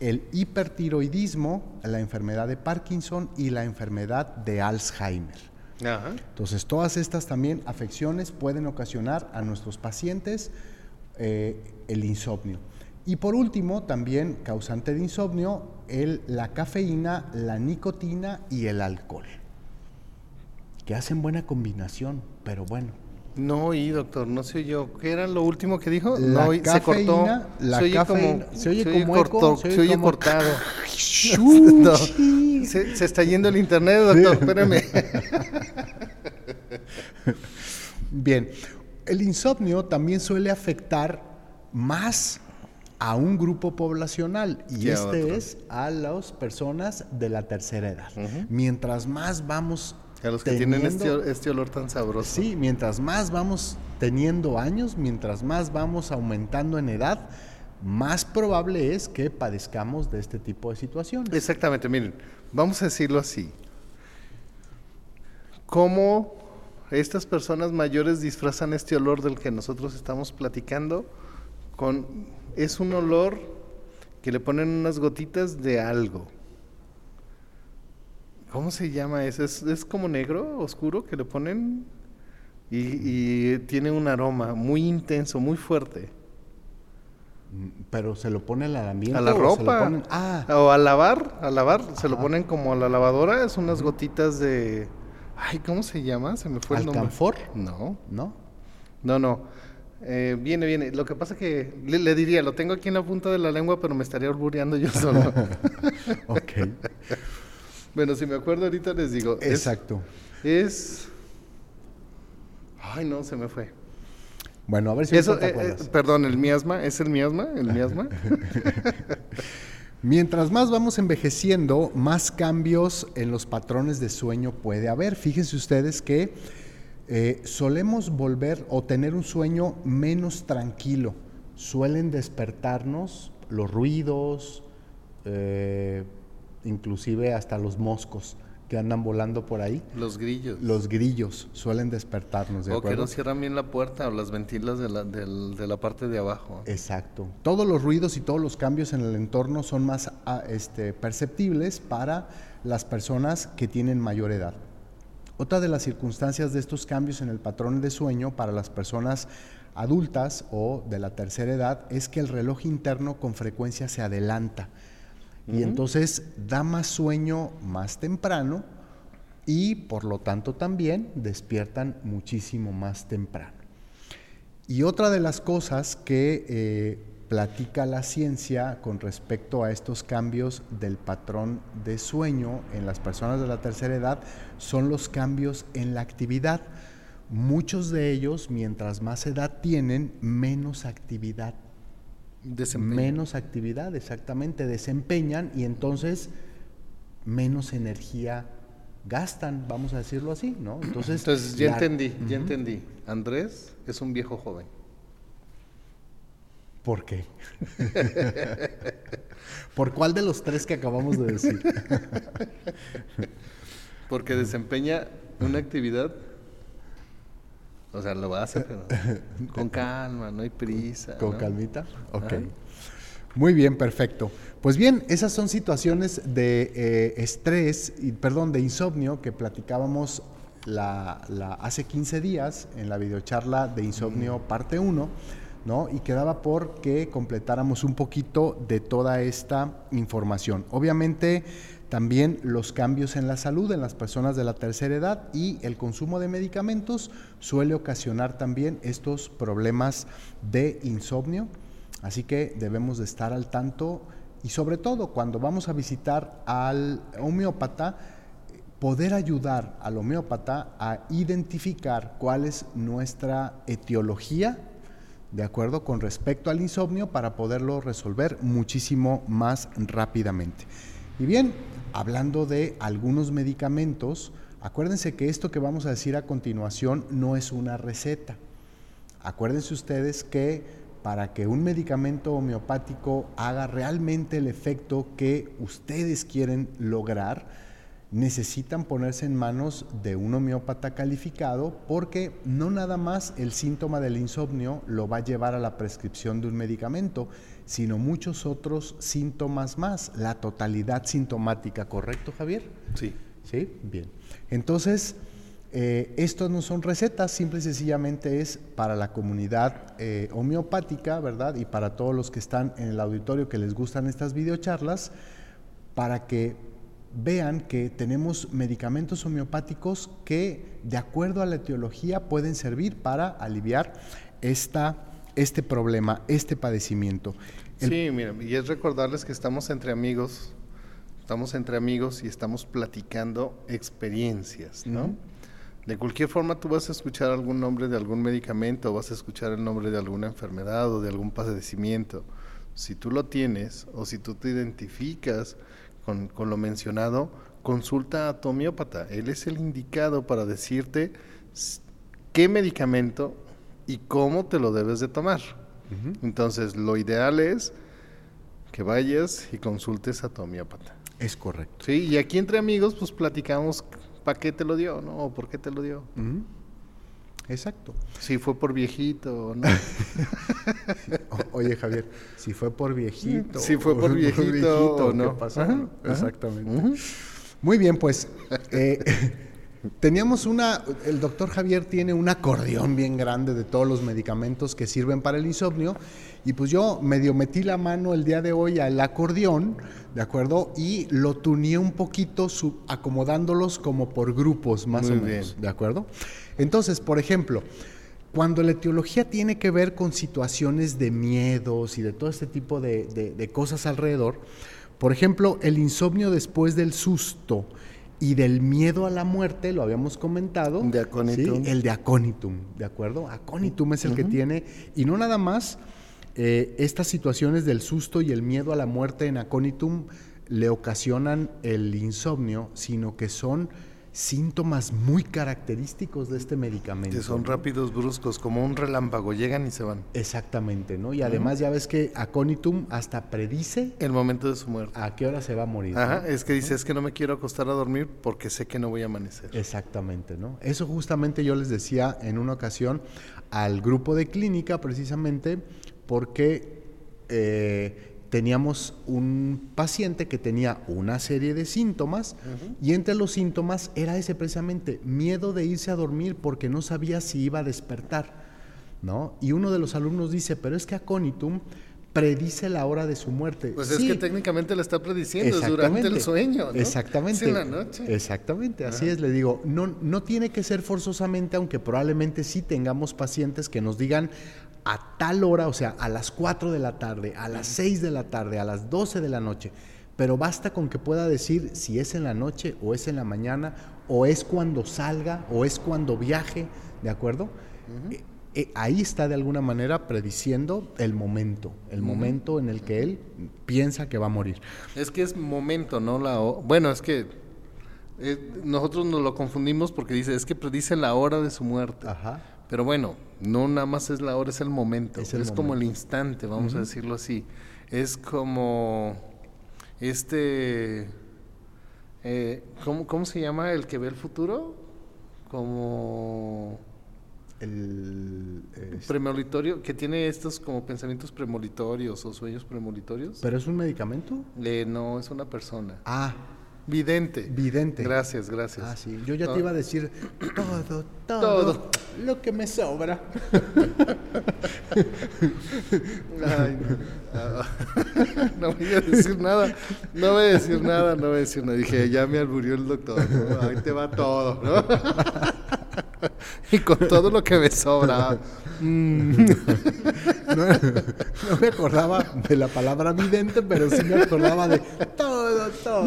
el hipertiroidismo, la enfermedad de Parkinson y la enfermedad de Alzheimer. Ajá. Entonces, todas estas también afecciones pueden ocasionar a nuestros pacientes eh, el insomnio. Y por último, también causante de insomnio, el, la cafeína, la nicotina y el alcohol, que hacen buena combinación, pero bueno. No oí, doctor, no se oyó. ¿Qué era lo último que dijo? La no oí, se cortó. cafeína, la se oye cafeína, como, se oye como eco, cortó, se se oye oye como- cortado. <laughs> No, se, se está yendo el internet, doctor, espérame. <laughs> Bien, el insomnio también suele afectar más a un grupo poblacional y este es a las personas de la tercera edad. Mientras más vamos A los que tienen teniendo- este, este olor tan sabroso. Sí, mientras más vamos teniendo años, mientras más vamos aumentando en edad, más probable es que padezcamos de este tipo de situaciones. Exactamente, miren, vamos a decirlo así. ¿Cómo estas personas mayores disfrazan este olor del que nosotros estamos platicando? Con, es un olor que le ponen unas gotitas de algo. ¿Cómo se llama eso? ¿Es, es como negro, oscuro, que le ponen y, tiene un aroma muy intenso, muy fuerte. Mm, pero se lo pone al A la ropa. Ah. O a lavar, a lavar. Se lo ponen como a la lavadora. Es unas gotitas de. Ay, ¿cómo se llama? Se me fue el nombre. No. ¿No? No, no. Eh, viene, viene. Lo que pasa que le, diría, lo tengo aquí en la punta de la lengua, pero me estaría orbureando yo solo. <laughs> ok. <laughs> bueno, si me acuerdo ahorita les digo. Exacto. Es. Ay, no, se me fue. Bueno, a ver si Eso, eh, eh, perdón, el miasma, ¿es el miasma? ¿El miasma? <laughs> Mientras más vamos envejeciendo, más cambios en los patrones de sueño puede haber. Fíjense ustedes que eh, solemos volver o tener un sueño menos tranquilo. Suelen despertarnos los ruidos, eh, inclusive hasta los moscos que andan volando por ahí. Los grillos. Los grillos suelen despertarnos. ¿de o que no cierran bien la puerta o las ventilas de la, de la, parte de abajo. Exacto. Todos los ruidos y todos los cambios en el entorno son más ah, este, perceptibles para las personas que tienen mayor edad. Otra de las circunstancias de estos cambios en el patrón de sueño para las personas adultas o de la tercera edad es que el reloj interno con frecuencia se adelanta y entonces da más sueño más temprano y por lo tanto también despiertan muchísimo más temprano. Y otra de las cosas que eh, platica la ciencia con respecto a estos cambios del patrón de sueño en las personas de la tercera edad son los cambios en la actividad. Muchos de ellos, mientras más edad tienen, menos actividad. Menos actividad, exactamente, desempeñan y entonces menos energía gastan, vamos a decirlo así, ¿no? Entonces, ya entendí, ya entendí. Andrés es un viejo joven. ¿Por qué? <laughs> ¿Por cuál de los tres que acabamos de decir? <laughs> Porque desempeña una actividad, o sea, lo hace, pero con calma, no hay prisa. ¿Con calmita? Ok. Muy bien, perfecto. Pues bien, esas son situaciones de eh, estrés, y, perdón, de insomnio que platicábamos la, hace 15 días en la videocharla de insomnio mm. parte 1 y quedaba por que completáramos un poquito de toda esta información. Obviamente también los cambios en la salud en las personas de la tercera edad y el consumo de medicamentos suele ocasionar también estos problemas de insomnio, así que debemos de estar al tanto y sobre todo cuando vamos a visitar al homeópata, poder ayudar al homeópata a identificar cuál es nuestra etiología ¿de acuerdo? Con respecto al insomnio para poderlo resolver muchísimo más rápidamente. Y bien, hablando de algunos medicamentos, acuérdense que esto que vamos a decir a continuación no es una receta. Acuérdense ustedes que para que un medicamento homeopático haga realmente el efecto que ustedes quieren lograr, necesitan ponerse en manos de un homeópata calificado porque no nada más el síntoma del insomnio lo va a llevar a la prescripción de un medicamento, sino muchos otros síntomas más, la totalidad sintomática, ¿correcto Javier? Sí. Sí, bien. Entonces, eh, estos no son recetas, simple y sencillamente es para la comunidad eh, homeopática, ¿verdad? Y para todos los que están en el auditorio que les gustan estas videocharlas, para que vean que tenemos medicamentos homeopáticos que, de acuerdo a la etiología, pueden servir para aliviar esta, este problema, este padecimiento. sí, mira, y es recordarles que estamos entre amigos, estamos entre amigos y estamos platicando experiencias, ¿no? De cualquier forma, tú vas a escuchar algún nombre de algún medicamento, vas a escuchar el nombre de alguna enfermedad o de algún padecimiento. Si tú lo tienes o si tú te identificas con, lo mencionado, consulta a tu homeópata. Él es el indicado para decirte qué medicamento y cómo te lo debes de tomar. Entonces, lo ideal es que vayas y consultes a tu homeópata. Es correcto. Sí, y aquí entre amigos, pues platicamos para qué te lo dio, ¿no? O por qué te lo dio. Exacto. Si fue por viejito <laughs> o no. Oye, Javier, si fue por viejito. Si fue por <laughs> viejito, o no. Exactamente. Muy bien, pues. <laughs> Eh, Teníamos una, el doctor Javier tiene un acordeón bien grande de todos los medicamentos que sirven para el insomnio y pues yo medio metí la mano el día de hoy al acordeón, ¿de acuerdo? Y lo tuneé un poquito acomodándolos como por grupos más o menos, ¿de acuerdo? Entonces, por ejemplo, cuando la etiología tiene que ver con situaciones de miedos y de todo este tipo de, de cosas alrededor, por ejemplo, el insomnio después del susto, y del miedo a la muerte, lo habíamos comentado. De aconitum. El de aconitum, ¿de acuerdo? Aconitum es el que tiene, y no nada más eh, estas situaciones del susto y el miedo a la muerte en aconitum le ocasionan el insomnio, sino que son síntomas muy característicos de este medicamento. Que son rápidos, bruscos, como un relámpago, llegan y se van. Exactamente, ¿no? Y además ya ves que Aconitum hasta predice el momento de su muerte. A qué hora se va a morir. Ajá, es que dice, es que no me quiero acostar a dormir porque sé que no voy a amanecer. Exactamente, ¿no? Eso justamente yo les decía en una ocasión al grupo de clínica precisamente porque eh, teníamos un paciente que tenía una serie de síntomas y entre los síntomas era ese precisamente miedo de irse a dormir porque no sabía si iba a despertar, ¿no? Y uno de los alumnos dice, pero es que Aconitum predice la hora de su muerte. Pues es que técnicamente le está prediciendo, es durante el sueño, ¿no? Exactamente. Es en la noche. Exactamente, así es, le digo, no, no tiene que ser forzosamente, aunque probablemente sí tengamos pacientes que nos digan, a tal hora, o sea, a las 4 de la tarde, a las 6 de la tarde, a las 12 de la noche, pero basta con que pueda decir si es en la noche o es en la mañana o es cuando salga o es cuando viaje, ¿de acuerdo? Eh, eh, ahí está de alguna manera prediciendo el momento, el momento en el que él piensa que va a morir. Es que es momento, ¿no? La bueno, es que eh, nosotros nos lo confundimos porque dice, es que predice la hora de su muerte. Ajá. Pero bueno, no nada más es la hora, es el momento. Es, como el instante, vamos a decirlo así. Es como este... Eh, ¿cómo, se llama el que ve el futuro? Como... El... Premolitorio, que tiene estos como pensamientos premolitorios o sueños premolitorios. ¿Pero es un medicamento? Eh, no, es una persona. Ah, Vidente. Vidente. Gracias, gracias. Ah, sí. Yo ya te iba a decir todo, todo, lo que me sobra. <laughs> Ay, no. <laughs> no. voy a decir nada. No voy a decir nada, no voy a decir nada. Dije, ya me alburió el doctor. Ahí te va todo, ¿no? <laughs> y con todo lo que me sobra. Mm. <laughs> No, me acordaba de la palabra vidente, pero sí me acordaba de todo, todo.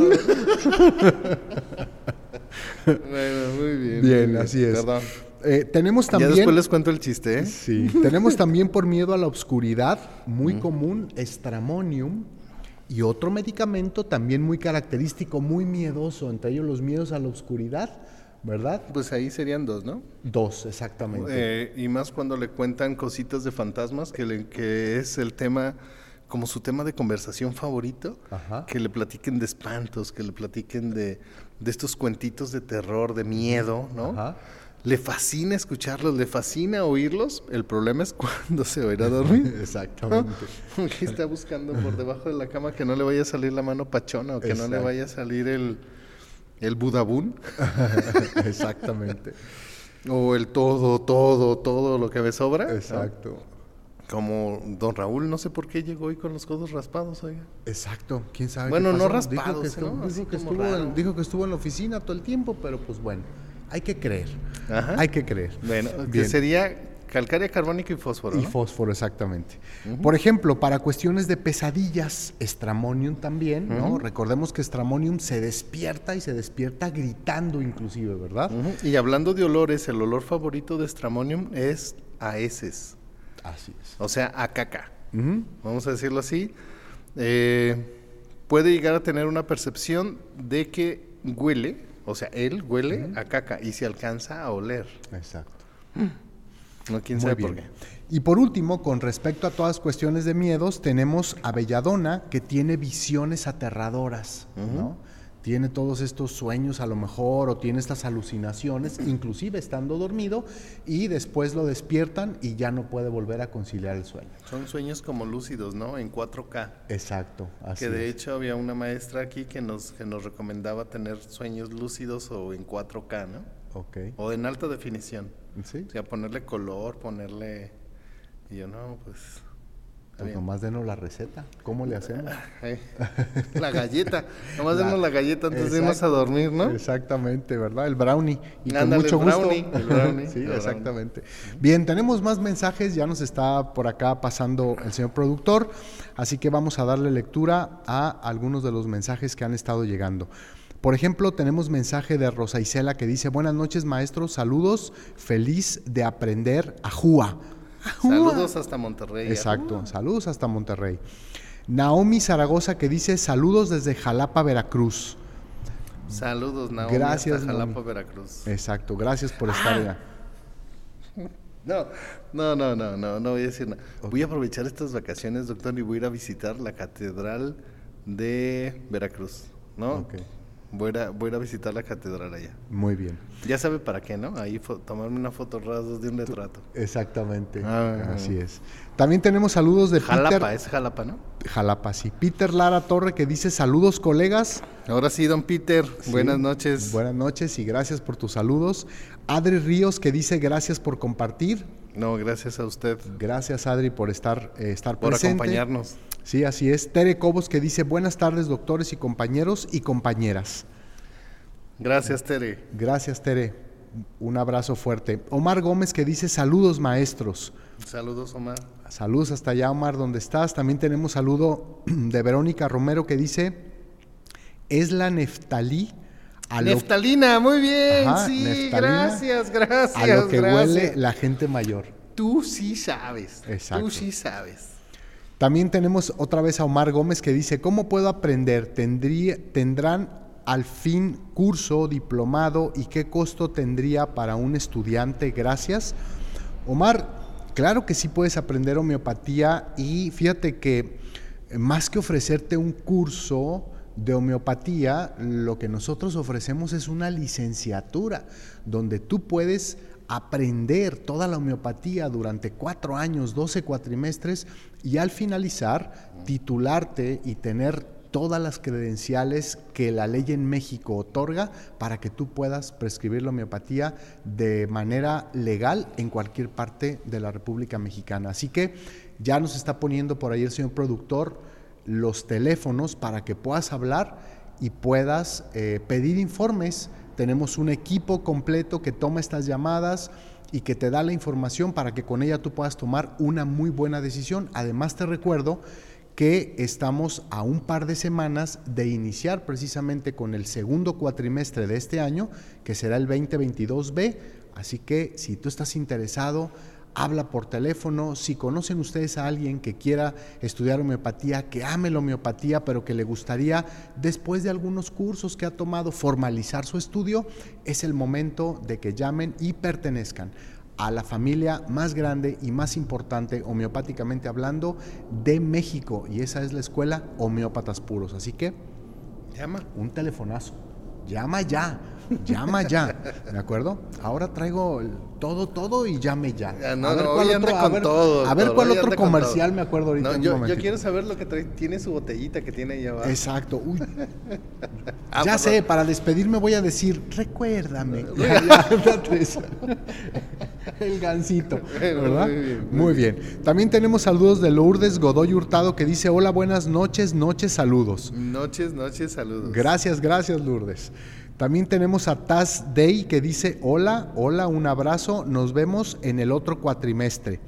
Bueno, muy bien. Bien, así es. Perdón. Eh, tenemos también. Ya después les cuento el chiste, ¿eh? Sí. tenemos también por miedo a la oscuridad, muy común, estramonium. Y otro medicamento también muy característico, muy miedoso, entre ellos los miedos a la oscuridad, ¿verdad? Pues ahí serían dos, ¿no? Dos, exactamente. Eh, y más cuando le cuentan cositas de fantasmas, que, que es el tema, como su tema de conversación favorito, que le platiquen de espantos, que le platiquen de, de estos cuentitos de terror, de miedo, ¿no? Ajá. Le fascina escucharlos, le fascina oírlos. El problema es <laughs> cuando se va a ir a dormir. <laughs> Exactamente. <laughs> Que está buscando por debajo de la cama que no le vaya a salir la mano pachona o que no le vaya a salir el, el budabún. <laughs> Exactamente. o el todo, todo, todo lo que me sobra. Exacto. Como don Raúl, no sé por qué llegó hoy con los codos raspados, oiga. Exacto, quién sabe. Bueno, no raspados, dijo que, estuvo, dijo que estuvo en la oficina todo el tiempo, pero pues bueno, hay que creer. Ajá. Hay que creer. Bueno, que sería Calcárea carbónica y fósforo. Y fósforo, exactamente. Por ejemplo, para cuestiones de pesadillas, estramonium también, ¿no? Recordemos que estramonium se despierta y se despierta gritando inclusive, ¿verdad? Y hablando de olores, el olor favorito de estramonium es a heces. Así es. O sea, a caca. Vamos a decirlo así. Eh, puede llegar a tener una percepción de que huele, o sea, él huele a caca y se alcanza a oler. Exacto. No, quién sabe por qué. Y por último, con respecto a todas cuestiones de miedos, tenemos a Belladona, que tiene visiones aterradoras, ¿no? tiene todos estos sueños a lo mejor o tiene estas alucinaciones, <clears throat> inclusive estando dormido, y después lo despiertan y ya no puede volver a conciliar el sueño. Son sueños como lúcidos, ¿no? En 4K. Exacto, así Que de es. hecho había una maestra aquí que nos, que nos recomendaba tener sueños lúcidos o en 4K, ¿no? Ok. O en alta definición. ¿Sí? O sea, ponerle color, ponerle... Y yo, no, pues... Pues nomás denos la receta. ¿Cómo le hacemos? <laughs> La galleta. Nomás La- denos la galleta antes de irnos a dormir, ¿no? Exactamente, ¿verdad? El brownie. Y con Ándale, mucho el gusto. brownie, el brownie, <laughs> sí, el brownie. exactamente. Bien, tenemos más mensajes, ya nos está por acá pasando el señor productor, así que vamos a darle lectura a algunos de los mensajes que han estado llegando. Por ejemplo, tenemos mensaje de Rosa Isela que dice, buenas noches maestros, saludos, feliz de aprender a Jua. Saludos hasta Monterrey. Exacto, saludos hasta Monterrey. Naomi Zaragoza que dice, saludos desde Jalapa, Veracruz. Saludos, Naomi. Gracias, hasta Jalapa, Naomi. Veracruz. Exacto, gracias por estar allá. No, no, no, no, no, no voy a decir nada. Voy a aprovechar estas vacaciones, doctor, y voy a ir a visitar la catedral de Veracruz, ¿no? Ok. Voy a, voy a visitar la catedral allá. Muy bien. Ya sabe para qué, ¿no? Ahí tomarme una foto rasgos de un retrato. Exactamente. Ah. Así es. También tenemos saludos de Jalapa, Peter. es Jalapa, ¿no? Jalapa, sí. Peter Lara Torre que dice saludos colegas. Ahora sí, don Peter, Sí. buenas noches. Buenas noches y gracias por tus saludos. Adri Ríos que dice gracias por compartir. No, gracias a usted Gracias Adri por estar, eh, estar por presente. acompañarnos. Sí, así es. Tere Cobos que dice buenas tardes doctores y compañeros y compañeras. Gracias, Tere. Gracias Tere. Un abrazo fuerte. Omar Gómez que dice saludos maestros. Saludos, Omar. Saludos hasta allá, Omar, donde estás. También tenemos saludo <clears throat> de Verónica Romero que dice, es la neftalí a lo, Neftalina, muy bien. Ajá, sí, neftalina, gracias, gracias. a lo que gracias. huele la gente mayor. Tú sí sabes. Exacto. Tú sí sabes. También tenemos otra vez a Omar Gómez que dice, ¿cómo puedo aprender? ¿Tendría, ¿Tendrán al fin curso, diplomado y qué costo tendría para un estudiante? Gracias. Omar, claro que sí puedes aprender homeopatía y fíjate que eh, más que ofrecerte un curso de homeopatía, lo que nosotros ofrecemos es una licenciatura donde tú puedes aprender toda la homeopatía durante cuatro años, 12 cuatrimestres y al finalizar titularte y tener todas las credenciales que la ley en México otorga para que tú puedas prescribir la homeopatía de manera legal en cualquier parte de la República Mexicana. Así que ya nos está poniendo por ahí el señor productor los teléfonos para que puedas hablar y puedas eh, pedir informes. Tenemos un equipo completo que toma estas llamadas y que te da la información para que con ella tú puedas tomar una muy buena decisión. Además te recuerdo que estamos a un par de semanas de iniciar precisamente con el segundo cuatrimestre de este año, que será el 2022B. Así que si tú estás interesado, habla por teléfono. Si conocen ustedes a alguien que quiera estudiar homeopatía, que ame la homeopatía, pero que le gustaría, después de algunos cursos que ha tomado, formalizar su estudio, es el momento de que llamen y pertenezcan a la familia más grande y más importante, homeopáticamente hablando, de México. Y esa es la escuela Homeópatas Puros. Así que Llama. un telefonazo. Llama ya, llama ya, ¿de acuerdo? Ahora traigo el- todo, todo y llame ya. No, a ver no, cuál otro, a con ver, todo, a ver cuál otro comercial me acuerdo ahorita. No, en yo, yo quiero saber lo que trae. Tiene su botellita que tiene ahí abajo. Exacto. Uy, <laughs> Ah, ya perdón. sé, para despedirme voy a decir, recuérdame. <laughs> El gancito, ¿verdad? Muy bien, muy Muy bien. También tenemos saludos de Lourdes Godoy Hurtado que dice, hola, buenas noches, noches, saludos. Noches, noches, saludos. Gracias, gracias Lourdes. También tenemos a Taz Day que dice, hola, hola, un abrazo, nos vemos en el otro cuatrimestre.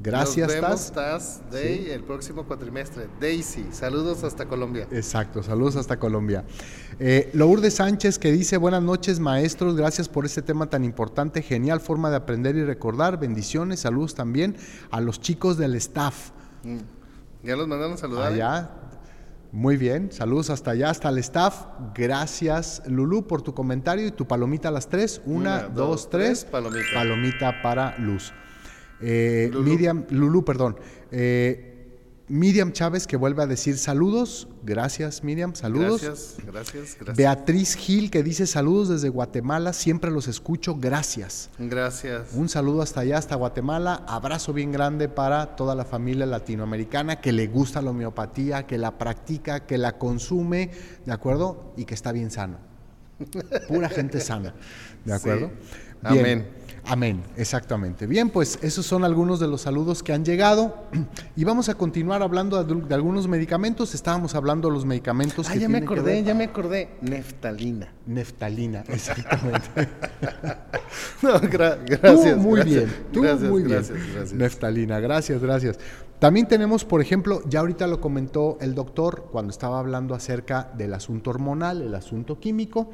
Gracias, Nos vemos, Taz. Taz Day, el próximo cuatrimestre. Daisy, saludos hasta Colombia. Exacto, saludos hasta Colombia. Eh, Lourdes Sánchez que dice, buenas noches maestros, gracias por este tema tan importante, genial forma de aprender y recordar, bendiciones, saludos también a los chicos del staff. Mm. Ya los mandaron a saludar. Allá, muy bien, saludos hasta allá, hasta el staff. Gracias Lulú por tu comentario y tu palomita a las tres. Una, Una, dos, dos, tres. palomita. Palomita para Luz. Eh, Lulú. Miriam, Lulú, perdón. Eh, Miriam Chávez que vuelve a decir saludos. Gracias, Miriam. Saludos. Gracias, gracias, gracias. Beatriz Gil que dice saludos desde Guatemala. Siempre los escucho. Gracias. Gracias. Un saludo hasta allá, hasta Guatemala. Abrazo bien grande para toda la familia latinoamericana que le gusta la homeopatía, que la practica, que la consume, ¿de acuerdo? Y que está bien sano. Pura gente sana, ¿de <laughs> acuerdo? Sí. Bien. Amén. Amén, exactamente. Bien, pues esos son algunos de los saludos que han llegado <clears throat> y vamos a continuar hablando de, de algunos medicamentos. Estábamos hablando de los medicamentos Ah, que ya me que acordé, ya me acordé. Neftalina. Neftalina, <laughs> exactamente. <laughs> No, gra- gracias. Tú muy gracias, bien, tú gracias, muy bien. gracias, gracias. Neftalina, gracias, gracias. También tenemos, por ejemplo, ya ahorita lo comentó el doctor cuando estaba hablando acerca del asunto hormonal, el asunto químico.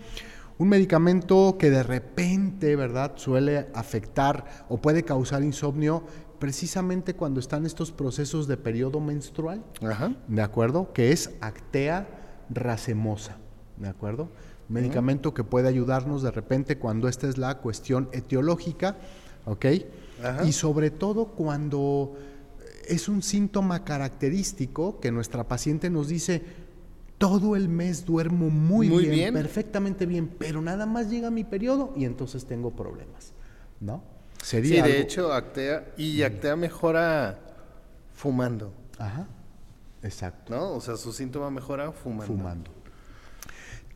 Un medicamento que de repente, ¿verdad?, suele afectar o puede causar insomnio precisamente cuando están estos procesos de periodo menstrual. Ajá. ¿de acuerdo? Que es Actea racemosa, ¿de acuerdo? Medicamento que puede ayudarnos de repente cuando esta es la cuestión etiológica, ¿ok? Ajá. Y sobre todo cuando es un síntoma característico que nuestra paciente nos dice, todo el mes duermo muy, Muy bien, bien. perfectamente bien, pero nada más llega mi periodo y entonces tengo problemas, ¿no? Sí, Sería de algo- hecho, Actea, y Actea mejora fumando, Ajá, exacto, ¿no? O sea, su síntoma mejora fumando. fumando.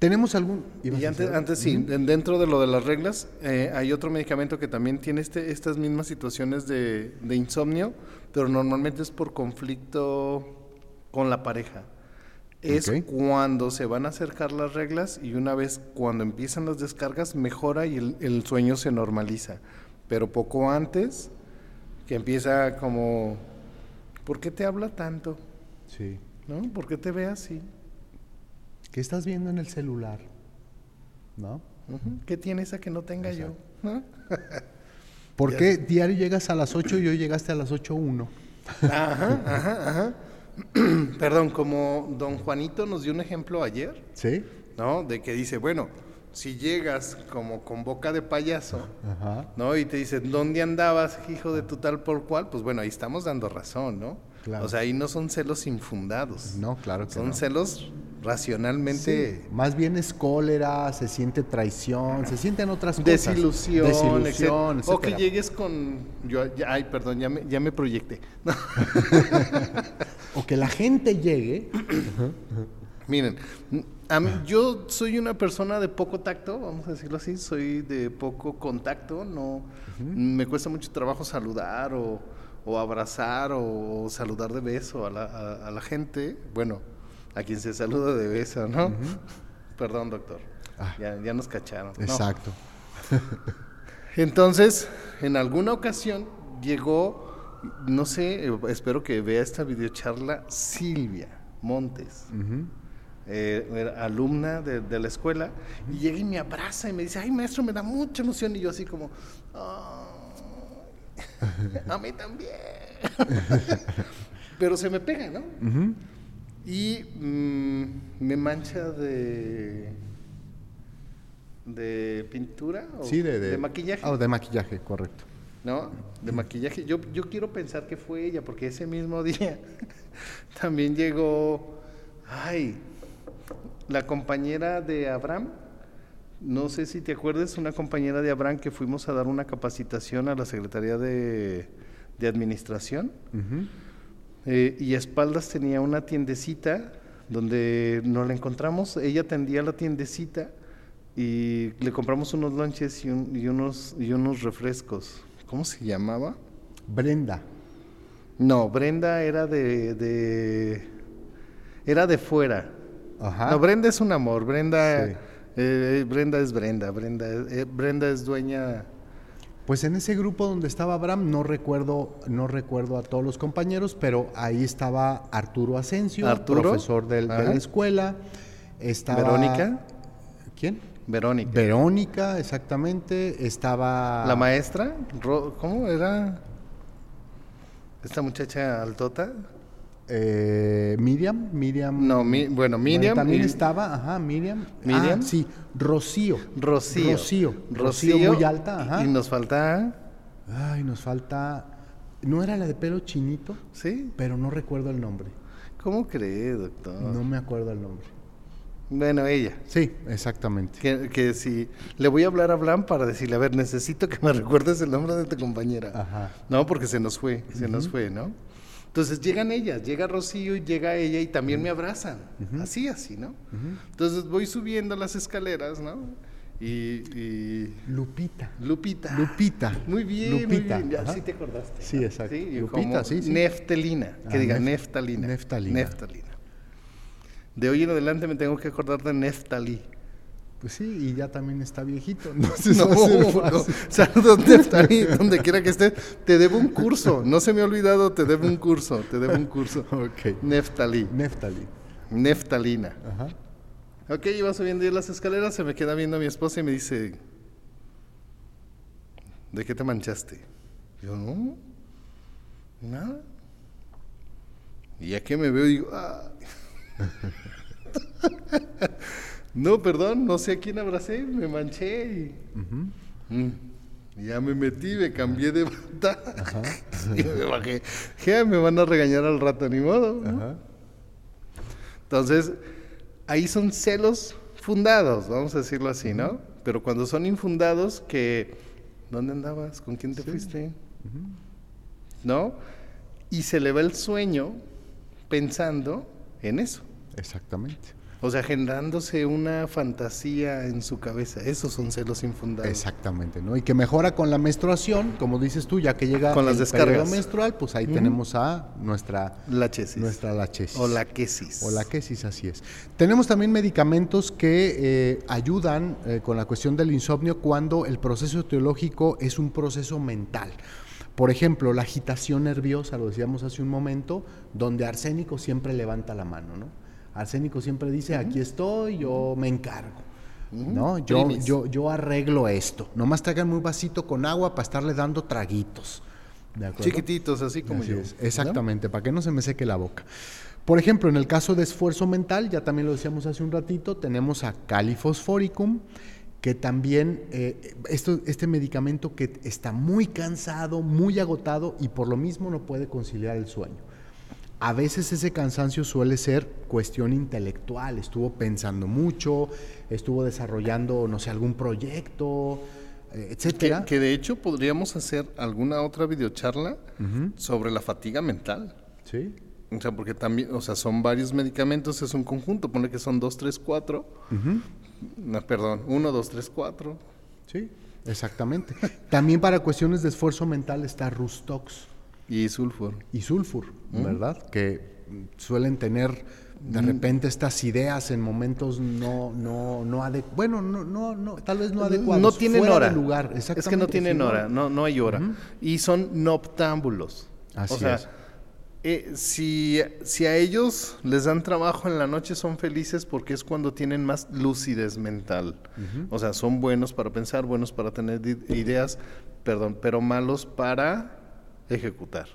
¿Tenemos algún...? Y antes, antes sí, en- dentro de lo de las reglas, eh, hay otro medicamento que también tiene este, estas mismas situaciones de, de insomnio, pero normalmente es por conflicto con la pareja. Es cuando se van a acercar las reglas y una vez cuando empiezan las descargas mejora y el, el sueño se normaliza. Pero poco antes, que empieza como, ¿por qué te habla tanto? Sí. ¿No? ¿Por qué te ve así? ¿Qué estás viendo en el celular? ¿No? ¿Qué tiene esa que no tenga yo? ¿No? <laughs> ¿Por qué diario llegas a las 8 y hoy llegaste a las 8.1? Ajá, ajá, ajá. <clears throat> Perdón, como don Juanito nos dio un ejemplo ayer, ¿Sí? ¿no? De que dice, bueno, si llegas como con boca de payaso, Ajá. ¿no? Y te dicen, ¿dónde andabas, hijo de tu tal por cual? Pues bueno, ahí estamos dando razón, ¿no? Claro. O sea, ahí no son celos infundados. No, claro que Son no. celos racionalmente... Sí, Más bien es cólera, se siente traición, se sienten otras cosas. Desilusión, Desilusión, etcétera. O que llegues con... Yo, ya- ay, perdón, ya me, ya me proyecté. <laughs> <laughs> O que la gente llegue. Miren, a mí, yo soy una persona de poco tacto, vamos a decirlo así, soy de poco contacto, no me cuesta mucho trabajo saludar o, o abrazar o, saludar de beso a la, a- a la gente, bueno, a quien se saluda de beso, ¿no? <laughs> Perdón, doctor, Ah. ya, ya nos cacharon. No. Exacto. <laughs> Entonces, en alguna ocasión llegó, no sé, espero que vea esta videocharla, Silvia Montes. Eh, alumna de, de la escuela, y llega y me abraza y me dice, ay maestro, me da mucha emoción, y yo así como, "Ay, a mí también. <laughs> Pero se me pega, ¿no? Y mm, me mancha de... ¿De pintura? o Sí, de, de, maquillaje. Ah, de maquillaje, correcto. ¿No? De maquillaje. Yo, yo quiero pensar que fue ella, porque ese mismo <laughs> día también llegó, ay, la compañera de Abraham. No sé si te acuerdas, una compañera de Abraham que fuimos a dar una capacitación a la Secretaría de, de Administración. Eh, y a espaldas tenía una tiendecita donde nos la encontramos. Ella atendía la tiendecita y le compramos unos lunches y, un- y unos, y unos refrescos. ¿Cómo se llamaba? Brenda. No, Brenda era de, de- era de fuera. Ajá. No, Brenda es un amor. Brenda, Sí. eh, Brenda es Brenda. Brenda, es- eh, Brenda es dueña. Pues en ese grupo donde estaba Abraham, no recuerdo, no recuerdo a todos los compañeros, pero ahí estaba Arturo Asensio, Arturo, profesor del- de, la escuela. Estaba Verónica. ¿Quién? Verónica. Verónica, exactamente. Estaba La maestra, ¿cómo era? Esta muchacha altota. eh, Miriam, Miriam. No, mi- bueno, Miriam también y- estaba, ajá, Miriam. Miriam. Ah, sí, Rocío. Rocío. Rocío. Rocío muy alta, ajá. Y nos falta Ay, nos falta No era la de pelo chinito, ¿Sí? pero no recuerdo el nombre. ¿Cómo cree, doctor? No me acuerdo el nombre. Bueno, ella. Sí, exactamente. Que, que si le voy a hablar a Blan para decirle, a ver, necesito que me <laughs> recuerdes el nombre de tu compañera. Ajá. No, porque se nos fue, se nos fue, ¿no? Entonces llegan ellas, llega Rocío y llega ella y también me abrazan. Así, así, ¿no? Entonces voy subiendo las escaleras, ¿no? Y, y Lupita. Lupita. Lupita. Muy bien, Lupita, muy bien. Ya, ajá. sí te acordaste. Sí, exacto. y Lupita, sí, sí. Neftalina, que Ah, diga nef- neftalina. neftalina. Neftalina. De hoy en adelante me tengo que acordar de Neftalí. Pues sí, y ya también está viejito. Entonces <laughs> No, no. Saludos, Neftalí, <laughs> donde quiera que esté. Te debo un curso. No se me ha olvidado, te debo un curso. Te debo un curso. <laughs> Ok. Neftalí. Neftali. Neftalina. Ajá. Ok, iba subiendo yo las escaleras, se me queda viendo mi esposa y me dice, ¿de qué te manchaste? Yo, no, nada. Y ya que me veo, digo, "Ay". No, perdón, no sé a quién abracé, me manché y... Mm. Y Ya me metí, me cambié de bata <laughs> y me bajé. Ya me van a regañar al rato, ni modo. ¿no? Ajá. Entonces, ahí son celos fundados, vamos a decirlo así, ¿no? Pero cuando son infundados, que ¿dónde andabas? ¿Con quién te fuiste? ¿No? Y se le va el sueño pensando en eso. Exactamente. O sea, generándose una fantasía en su cabeza. Esos son celos infundados. Exactamente, ¿no? Y que mejora con la menstruación, como dices tú, ya que llega Con las el descargas. menstrual, pues ahí tenemos a nuestra La chesis. nuestra lachesis. O la quesis. O la quesis, así es. Tenemos también medicamentos que eh, ayudan eh, con la cuestión del insomnio cuando el proceso etiológico es un proceso mental. Por ejemplo, la agitación nerviosa, lo decíamos hace un momento, donde Arsénico siempre levanta la mano, ¿no? Arsénico siempre dice, aquí estoy, yo me encargo. ¿No? Yo, yo, yo arreglo esto. Nomás traigan un vasito con agua para estarle dando traguitos. ¿De acuerdo? Chiquititos, así como Así yo. es, ¿no? Exactamente, para que no se me seque la boca. Por ejemplo, en el caso de esfuerzo mental, ya también lo decíamos hace un ratito, tenemos a Califosforicum, que también, eh, esto, este medicamento que está muy cansado, muy agotado y por lo mismo no puede conciliar el sueño. A veces ese cansancio suele ser cuestión intelectual, estuvo pensando mucho, estuvo desarrollando, no sé, algún proyecto, eh, Que, etcétera. que de hecho podríamos hacer alguna otra videocharla sobre la fatiga mental. Sí. O sea, porque también, o sea, son varios medicamentos, es un conjunto, pone que son dos, tres, cuatro. No, perdón, uno, dos, tres, cuatro. Sí, exactamente. También para cuestiones de esfuerzo mental está Rustox Y sulfur. y Sulfur, ¿verdad? Que mm, suelen tener de repente estas ideas en momentos no no no ade- bueno, no no no tal vez no adecuados. No tienen fuera hora. de lugar, es que no tienen hora, no, no hay hora. Y son noctámbulos. Así o sea, es. Eh, si, si a ellos les dan trabajo en la noche, son felices porque es cuando tienen más lucidez mental. O sea, son buenos para pensar, buenos para tener ideas, perdón, pero malos para ejecutar.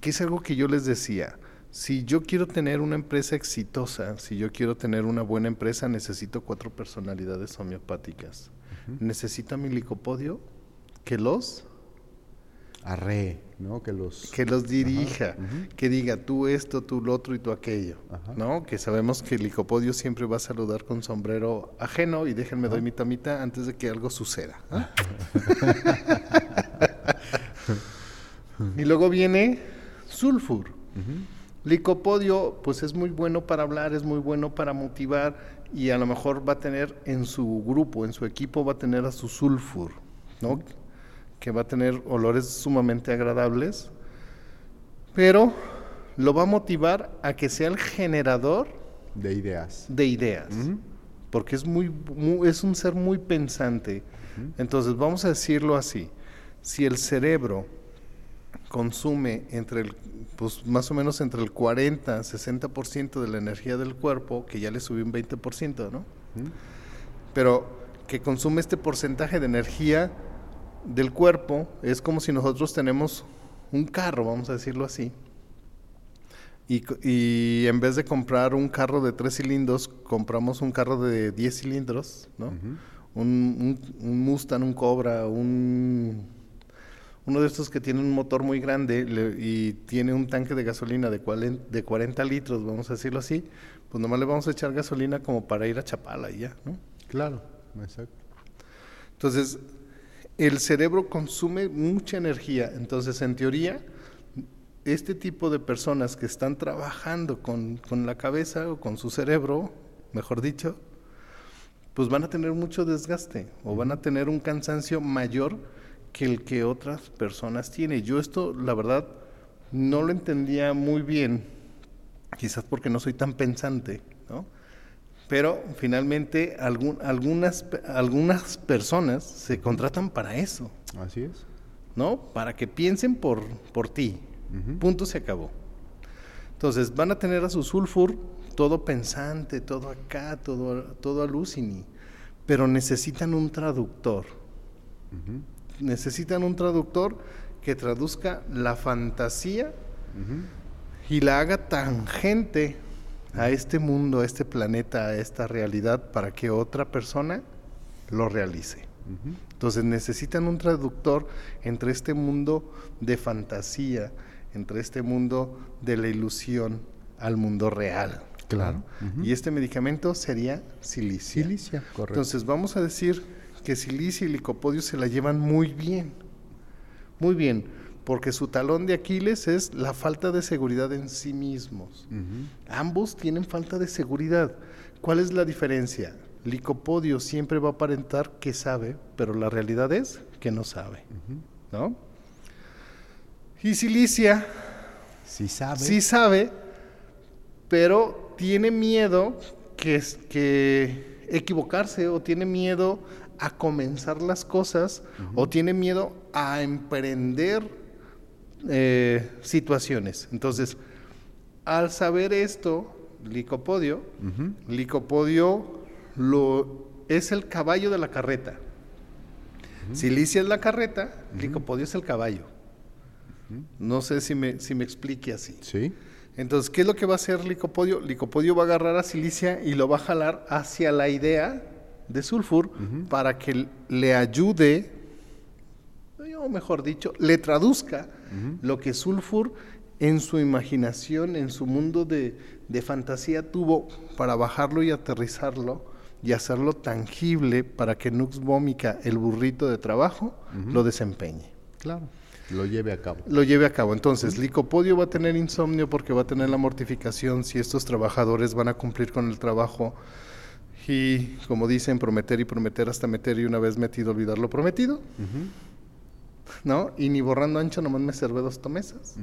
Que es algo que yo les decía. Si yo quiero tener una empresa exitosa, si yo quiero tener una buena empresa, necesito cuatro personalidades homeopáticas. Necesito a mi licopodio que los Arre, ¿no? Que los que los dirija, que diga tú esto, tú lo otro y tú aquello, Ajá. ¿no? Que sabemos que el licopodio siempre va a saludar con sombrero ajeno y déjenme doy mitad mitad antes de que algo suceda. ¿ah? <laughs> y luego viene sulfur. Licopodio, pues es muy bueno para hablar, es muy bueno para motivar y a lo mejor va a tener en su grupo, en su equipo, va a tener a su sulfur, ¿no? Que va a tener olores sumamente agradables, pero lo va a motivar a que sea el generador de ideas. de ideas, porque es muy, mu- es un ser muy pensante. Entonces vamos a decirlo así: si el cerebro consume entre el, pues más o menos entre el 40 60% de la energía del cuerpo, que ya le subió un 20%, ¿no? Pero que consume este porcentaje de energía del cuerpo, es como si nosotros tenemos un carro, vamos a decirlo así, y, y en vez de comprar un carro de tres cilindros, compramos un carro de 10 cilindros, ¿no? un, un- un Mustang, un Cobra, un, uno de estos que tiene un motor muy grande le- y tiene un tanque de gasolina de, cualen- de 40 litros, vamos a decirlo así, pues nomás le vamos a echar gasolina como para ir a Chapala y ya, ¿no? Claro, exacto. Entonces, el cerebro consume mucha energía. Entonces, en teoría, este tipo de personas que están trabajando con, con la cabeza o con su cerebro, mejor dicho, pues van a tener mucho desgaste o van a tener un cansancio mayor que el que otras personas tienen. Yo esto, la verdad, no lo entendía muy bien, quizás porque no soy tan pensante, ¿no? Pero finalmente algún- algunas, algunas personas se contratan para eso, Así es. ¿no? Para que piensen por, por ti. Punto se acabó. Entonces van a tener a su sulfur todo pensante, todo acá, todo, todo alucini, pero necesitan un traductor. Necesitan un traductor que traduzca la fantasía y la haga tangente a este mundo, a este planeta, a esta realidad, para que otra persona lo realice. Entonces necesitan un traductor entre este mundo de fantasía, entre este mundo de la ilusión al mundo real. Claro. ¿no? Y este medicamento sería silicia. Silicia, correcto. Entonces vamos a decir que silicia y licopodio se la llevan muy bien. Muy bien, porque su talón de Aquiles es la falta de seguridad en sí mismos. Ambos tienen falta de seguridad. ¿Cuál es la diferencia? Licopodio siempre va a aparentar que sabe, pero la realidad es que no sabe. ¿No? Y Silicia Si sabe. sí sabe, pero tiene miedo que equivocarse o tiene miedo a comenzar las cosas o tiene miedo a emprender eh, situaciones. Entonces, al saber esto, Licopodio, Licopodio lo, es el caballo de la carreta. Silicia es la carreta, Licopodio es el caballo. No sé si me, si me explique así. Sí. Entonces, ¿qué es lo que va a hacer Licopodio? Licopodio va a agarrar a Silicia y lo va a jalar hacia la idea de Sulfur para que le ayude, o mejor dicho, le traduzca lo que Sulfur en su imaginación, en su mundo de, de fantasía tuvo para bajarlo y aterrizarlo y hacerlo tangible para que Nux Vomica, el burrito de trabajo, lo desempeñe Claro. Lo lleve a cabo. lo lleve a cabo. Entonces, Licopodio va a tener insomnio porque va a tener la mortificación si estos trabajadores van a cumplir con el trabajo y, como dicen, prometer y prometer hasta meter y una vez metido olvidar lo prometido. ¿No? Y ni borrando ancho nomás me servé dos tomesas.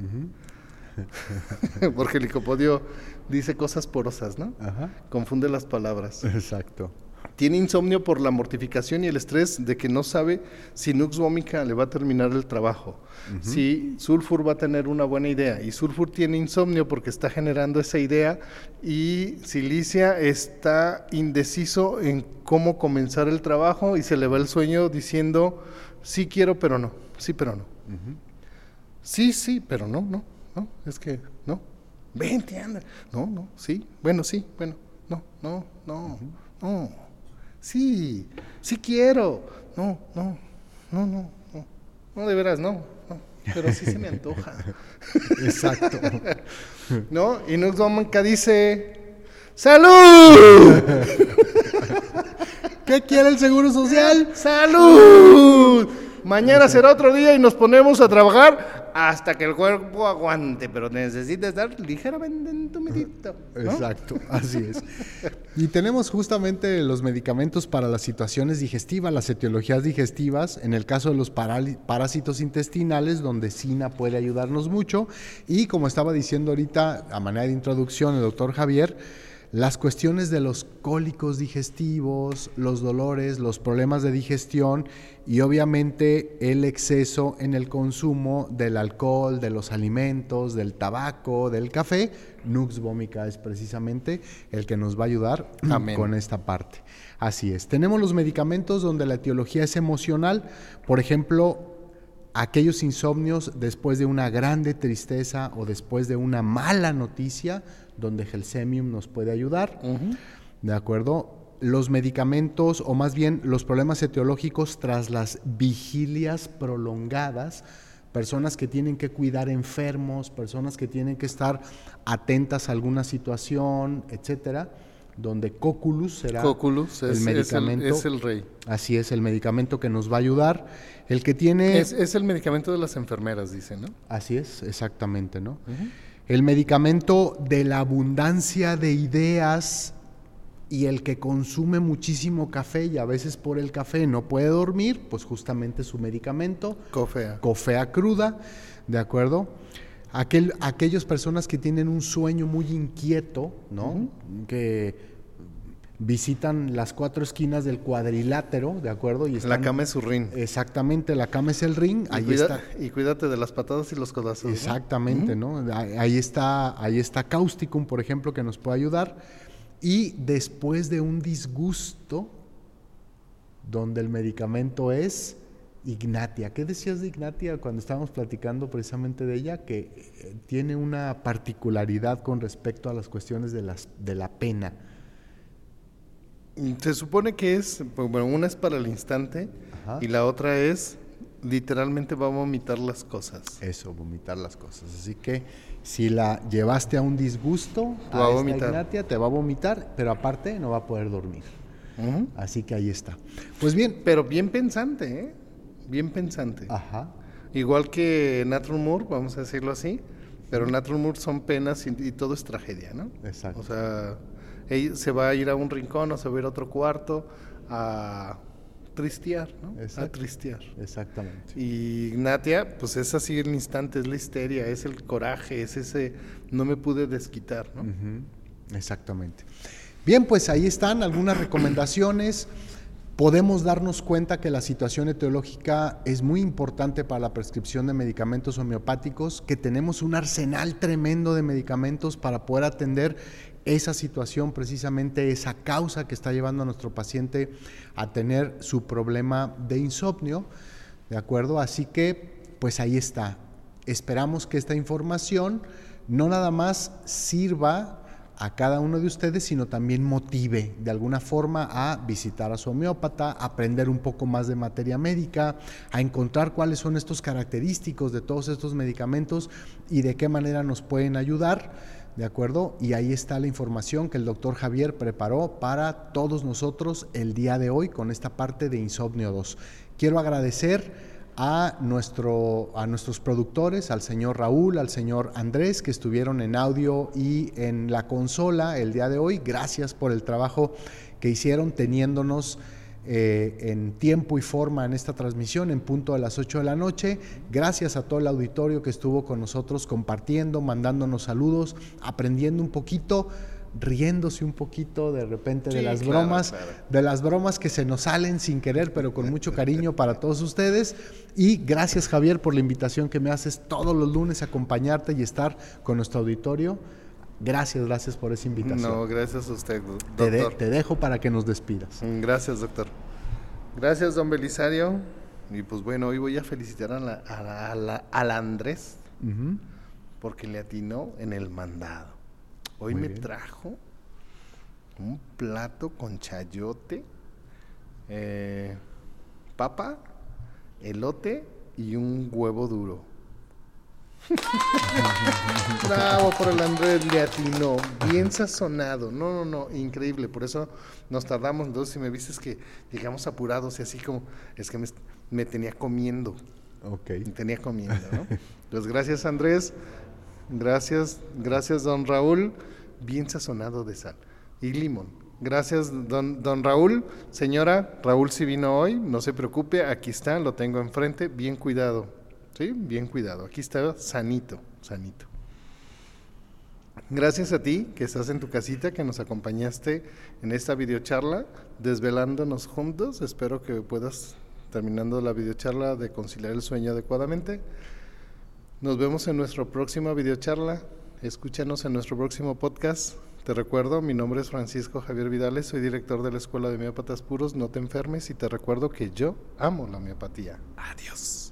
<laughs> porque Licopodio dice cosas porosas, ¿no? Ajá. Confunde las palabras. Exacto. Tiene insomnio por la mortificación y el estrés de que no sabe si Nux Vomica le va a terminar el trabajo, si Sulfur va a tener una buena idea. Y Sulfur tiene insomnio porque está generando esa idea y Silicia está indeciso en cómo comenzar el trabajo y se le va el sueño diciendo, sí quiero, pero no, sí, pero no. Sí, sí, pero no, no, no, es que no. Vente, anda. No, no, sí, bueno, sí, bueno, no, no, no, no. Sí, sí quiero. No, no, no, no, no. No, de veras, no, no. Pero sí se me antoja. <laughs> Exacto. <laughs> ¿No? Y Nux Vomica dice, ¡Salud! <laughs> ¿Qué quiere el Seguro Social? ¡Salud! Mañana será otro día y nos ponemos a trabajar hasta que el cuerpo aguante, pero necesita estar ligeramente entumidito. ¿no? Exacto, así es. Y tenemos justamente los medicamentos para las situaciones digestivas, las etiologías digestivas, en el caso de los parásitos intestinales, donde SINA puede ayudarnos mucho. Y como estaba diciendo ahorita, a manera de introducción, el doctor Javier, las cuestiones de los cólicos digestivos, los dolores, los problemas de digestión y obviamente el exceso en el consumo del alcohol, de los alimentos, del tabaco, del café. Nux Vomica es precisamente el que nos va a ayudar Amén. con esta parte. Así es. Tenemos los medicamentos donde la etiología es emocional, por ejemplo, aquellos insomnios después de una grande tristeza o después de una mala noticia, donde Gelsemium nos puede ayudar. ¿De acuerdo? Los medicamentos, o más bien los problemas etiológicos tras las vigilias prolongadas, personas que tienen que cuidar enfermos, personas que tienen que estar atentas a alguna situación, etcétera, donde Coculus será Coculus el es, es medicamento. es el rey. Así es, el medicamento que nos va a ayudar. El que tiene. Es, es el medicamento de las enfermeras, dice, ¿no? Así es, exactamente, ¿no? El medicamento de la abundancia de ideas y el que consume muchísimo café y a veces por el café no puede dormir, pues justamente su medicamento, Cofea. cofea cruda, ¿de acuerdo? Aquel, aquellas personas que tienen un sueño muy inquieto, ¿no? Que visitan las cuatro esquinas del cuadrilátero, ¿de acuerdo? Y La cama es su ring. Exactamente, la cama es el ring, Y, ahí cuida- está. y cuídate de las patadas y los codazos. ¿no? Exactamente, ¿no? Ahí ahí está, ahí está Causticum, por ejemplo, que nos puede ayudar. Y después de un disgusto, donde el medicamento es Ignatia. ¿Qué decías de Ignatia cuando estábamos platicando precisamente de ella? Que eh, tiene una particularidad con respecto a las cuestiones de, las, de la pena. Se supone que es, pues, bueno, una es para el instante Ajá. y la otra es, literalmente va a vomitar las cosas. Eso, vomitar las cosas. Así que si la llevaste a un disgusto, Te va a vomitar. Ignatia, te va a vomitar, pero aparte no va a poder dormir. Así que ahí está. Pues bien. Pero bien pensante, ¿eh? Bien pensante. Ajá. Igual que Natural Moore, vamos a decirlo así, pero Natural Moore son penas y, y todo es tragedia, ¿no? Exacto. O sea, se va a ir a un rincón o se va a ir a otro cuarto a tristear, ¿no? A tristear. Exactamente. Y Ignatia, pues es así el instante, es la histeria, es el coraje, es ese no me pude desquitar, ¿no? Exactamente. Bien, pues ahí están algunas recomendaciones. Podemos darnos cuenta que la situación etiológica es muy importante para la prescripción de medicamentos homeopáticos, que tenemos un arsenal tremendo de medicamentos para poder atender esa situación, precisamente esa causa que está llevando a nuestro paciente a tener su problema de insomnio. ¿De acuerdo? Así que, pues ahí está. Esperamos que esta información no nada más sirva a cada uno de ustedes, sino también motive de alguna forma a visitar a su homeópata, aprender un poco más de materia médica, a encontrar cuáles son estos característicos de todos estos medicamentos y de qué manera nos pueden ayudar. ¿De acuerdo? Y ahí está la información que el doctor Javier preparó para todos nosotros el día de hoy con esta parte de Insomnio 2. Quiero agradecer a, nuestro, a nuestros productores, al señor Raúl, al señor Andrés, que estuvieron en audio y en la consola el día de hoy. Gracias por el trabajo que hicieron teniéndonos eh, en tiempo y forma en esta transmisión en punto a las 8 de la noche. Gracias a todo el auditorio que estuvo con nosotros compartiendo, mandándonos saludos, aprendiendo un poquito riéndose un poquito de repente de las claro, bromas, claro. de las bromas que se nos salen sin querer, pero con mucho cariño para todos ustedes. Y gracias Javier por la invitación que me haces todos los lunes a acompañarte y estar con nuestro auditorio. Gracias, gracias por esa invitación. No, gracias a usted, do- te, de- doctor. te dejo para que nos despidas. Mm, Gracias, doctor. Gracias, don Belisario. Y pues bueno, hoy voy a felicitar a la, a la- a la- al Andrés porque le atinó en el mandado. Hoy Muy me bien. trajo un plato con chayote, eh, papa, elote y un huevo duro. <laughs> Bravo por el Andrés, le atinó, bien sazonado. No, no, no, increíble. Por eso nos tardamos. Entonces, si me viste que llegamos apurados y así como, es que me, me tenía comiendo. Ok. Me tenía comiendo, ¿no? Entonces, <laughs> gracias Andrés, gracias, gracias don Raúl, bien sazonado de sal y limón. Gracias don, don Raúl, señora, Raúl si vino hoy, no se preocupe, aquí está, lo tengo enfrente, bien cuidado, ¿sí? Bien cuidado, aquí está sanito, sanito. Gracias a ti que estás en tu casita, que nos acompañaste en esta videocharla, desvelándonos juntos. Espero que puedas, terminando la videocharla, de conciliar el sueño adecuadamente. Nos vemos en nuestra próxima videocharla. Escúchanos en nuestro próximo podcast. Te recuerdo, mi nombre es Francisco Javier Vidales, soy director de la Escuela de Homeópatas Puros. No te enfermes y te recuerdo que yo amo la homeopatía. Adiós.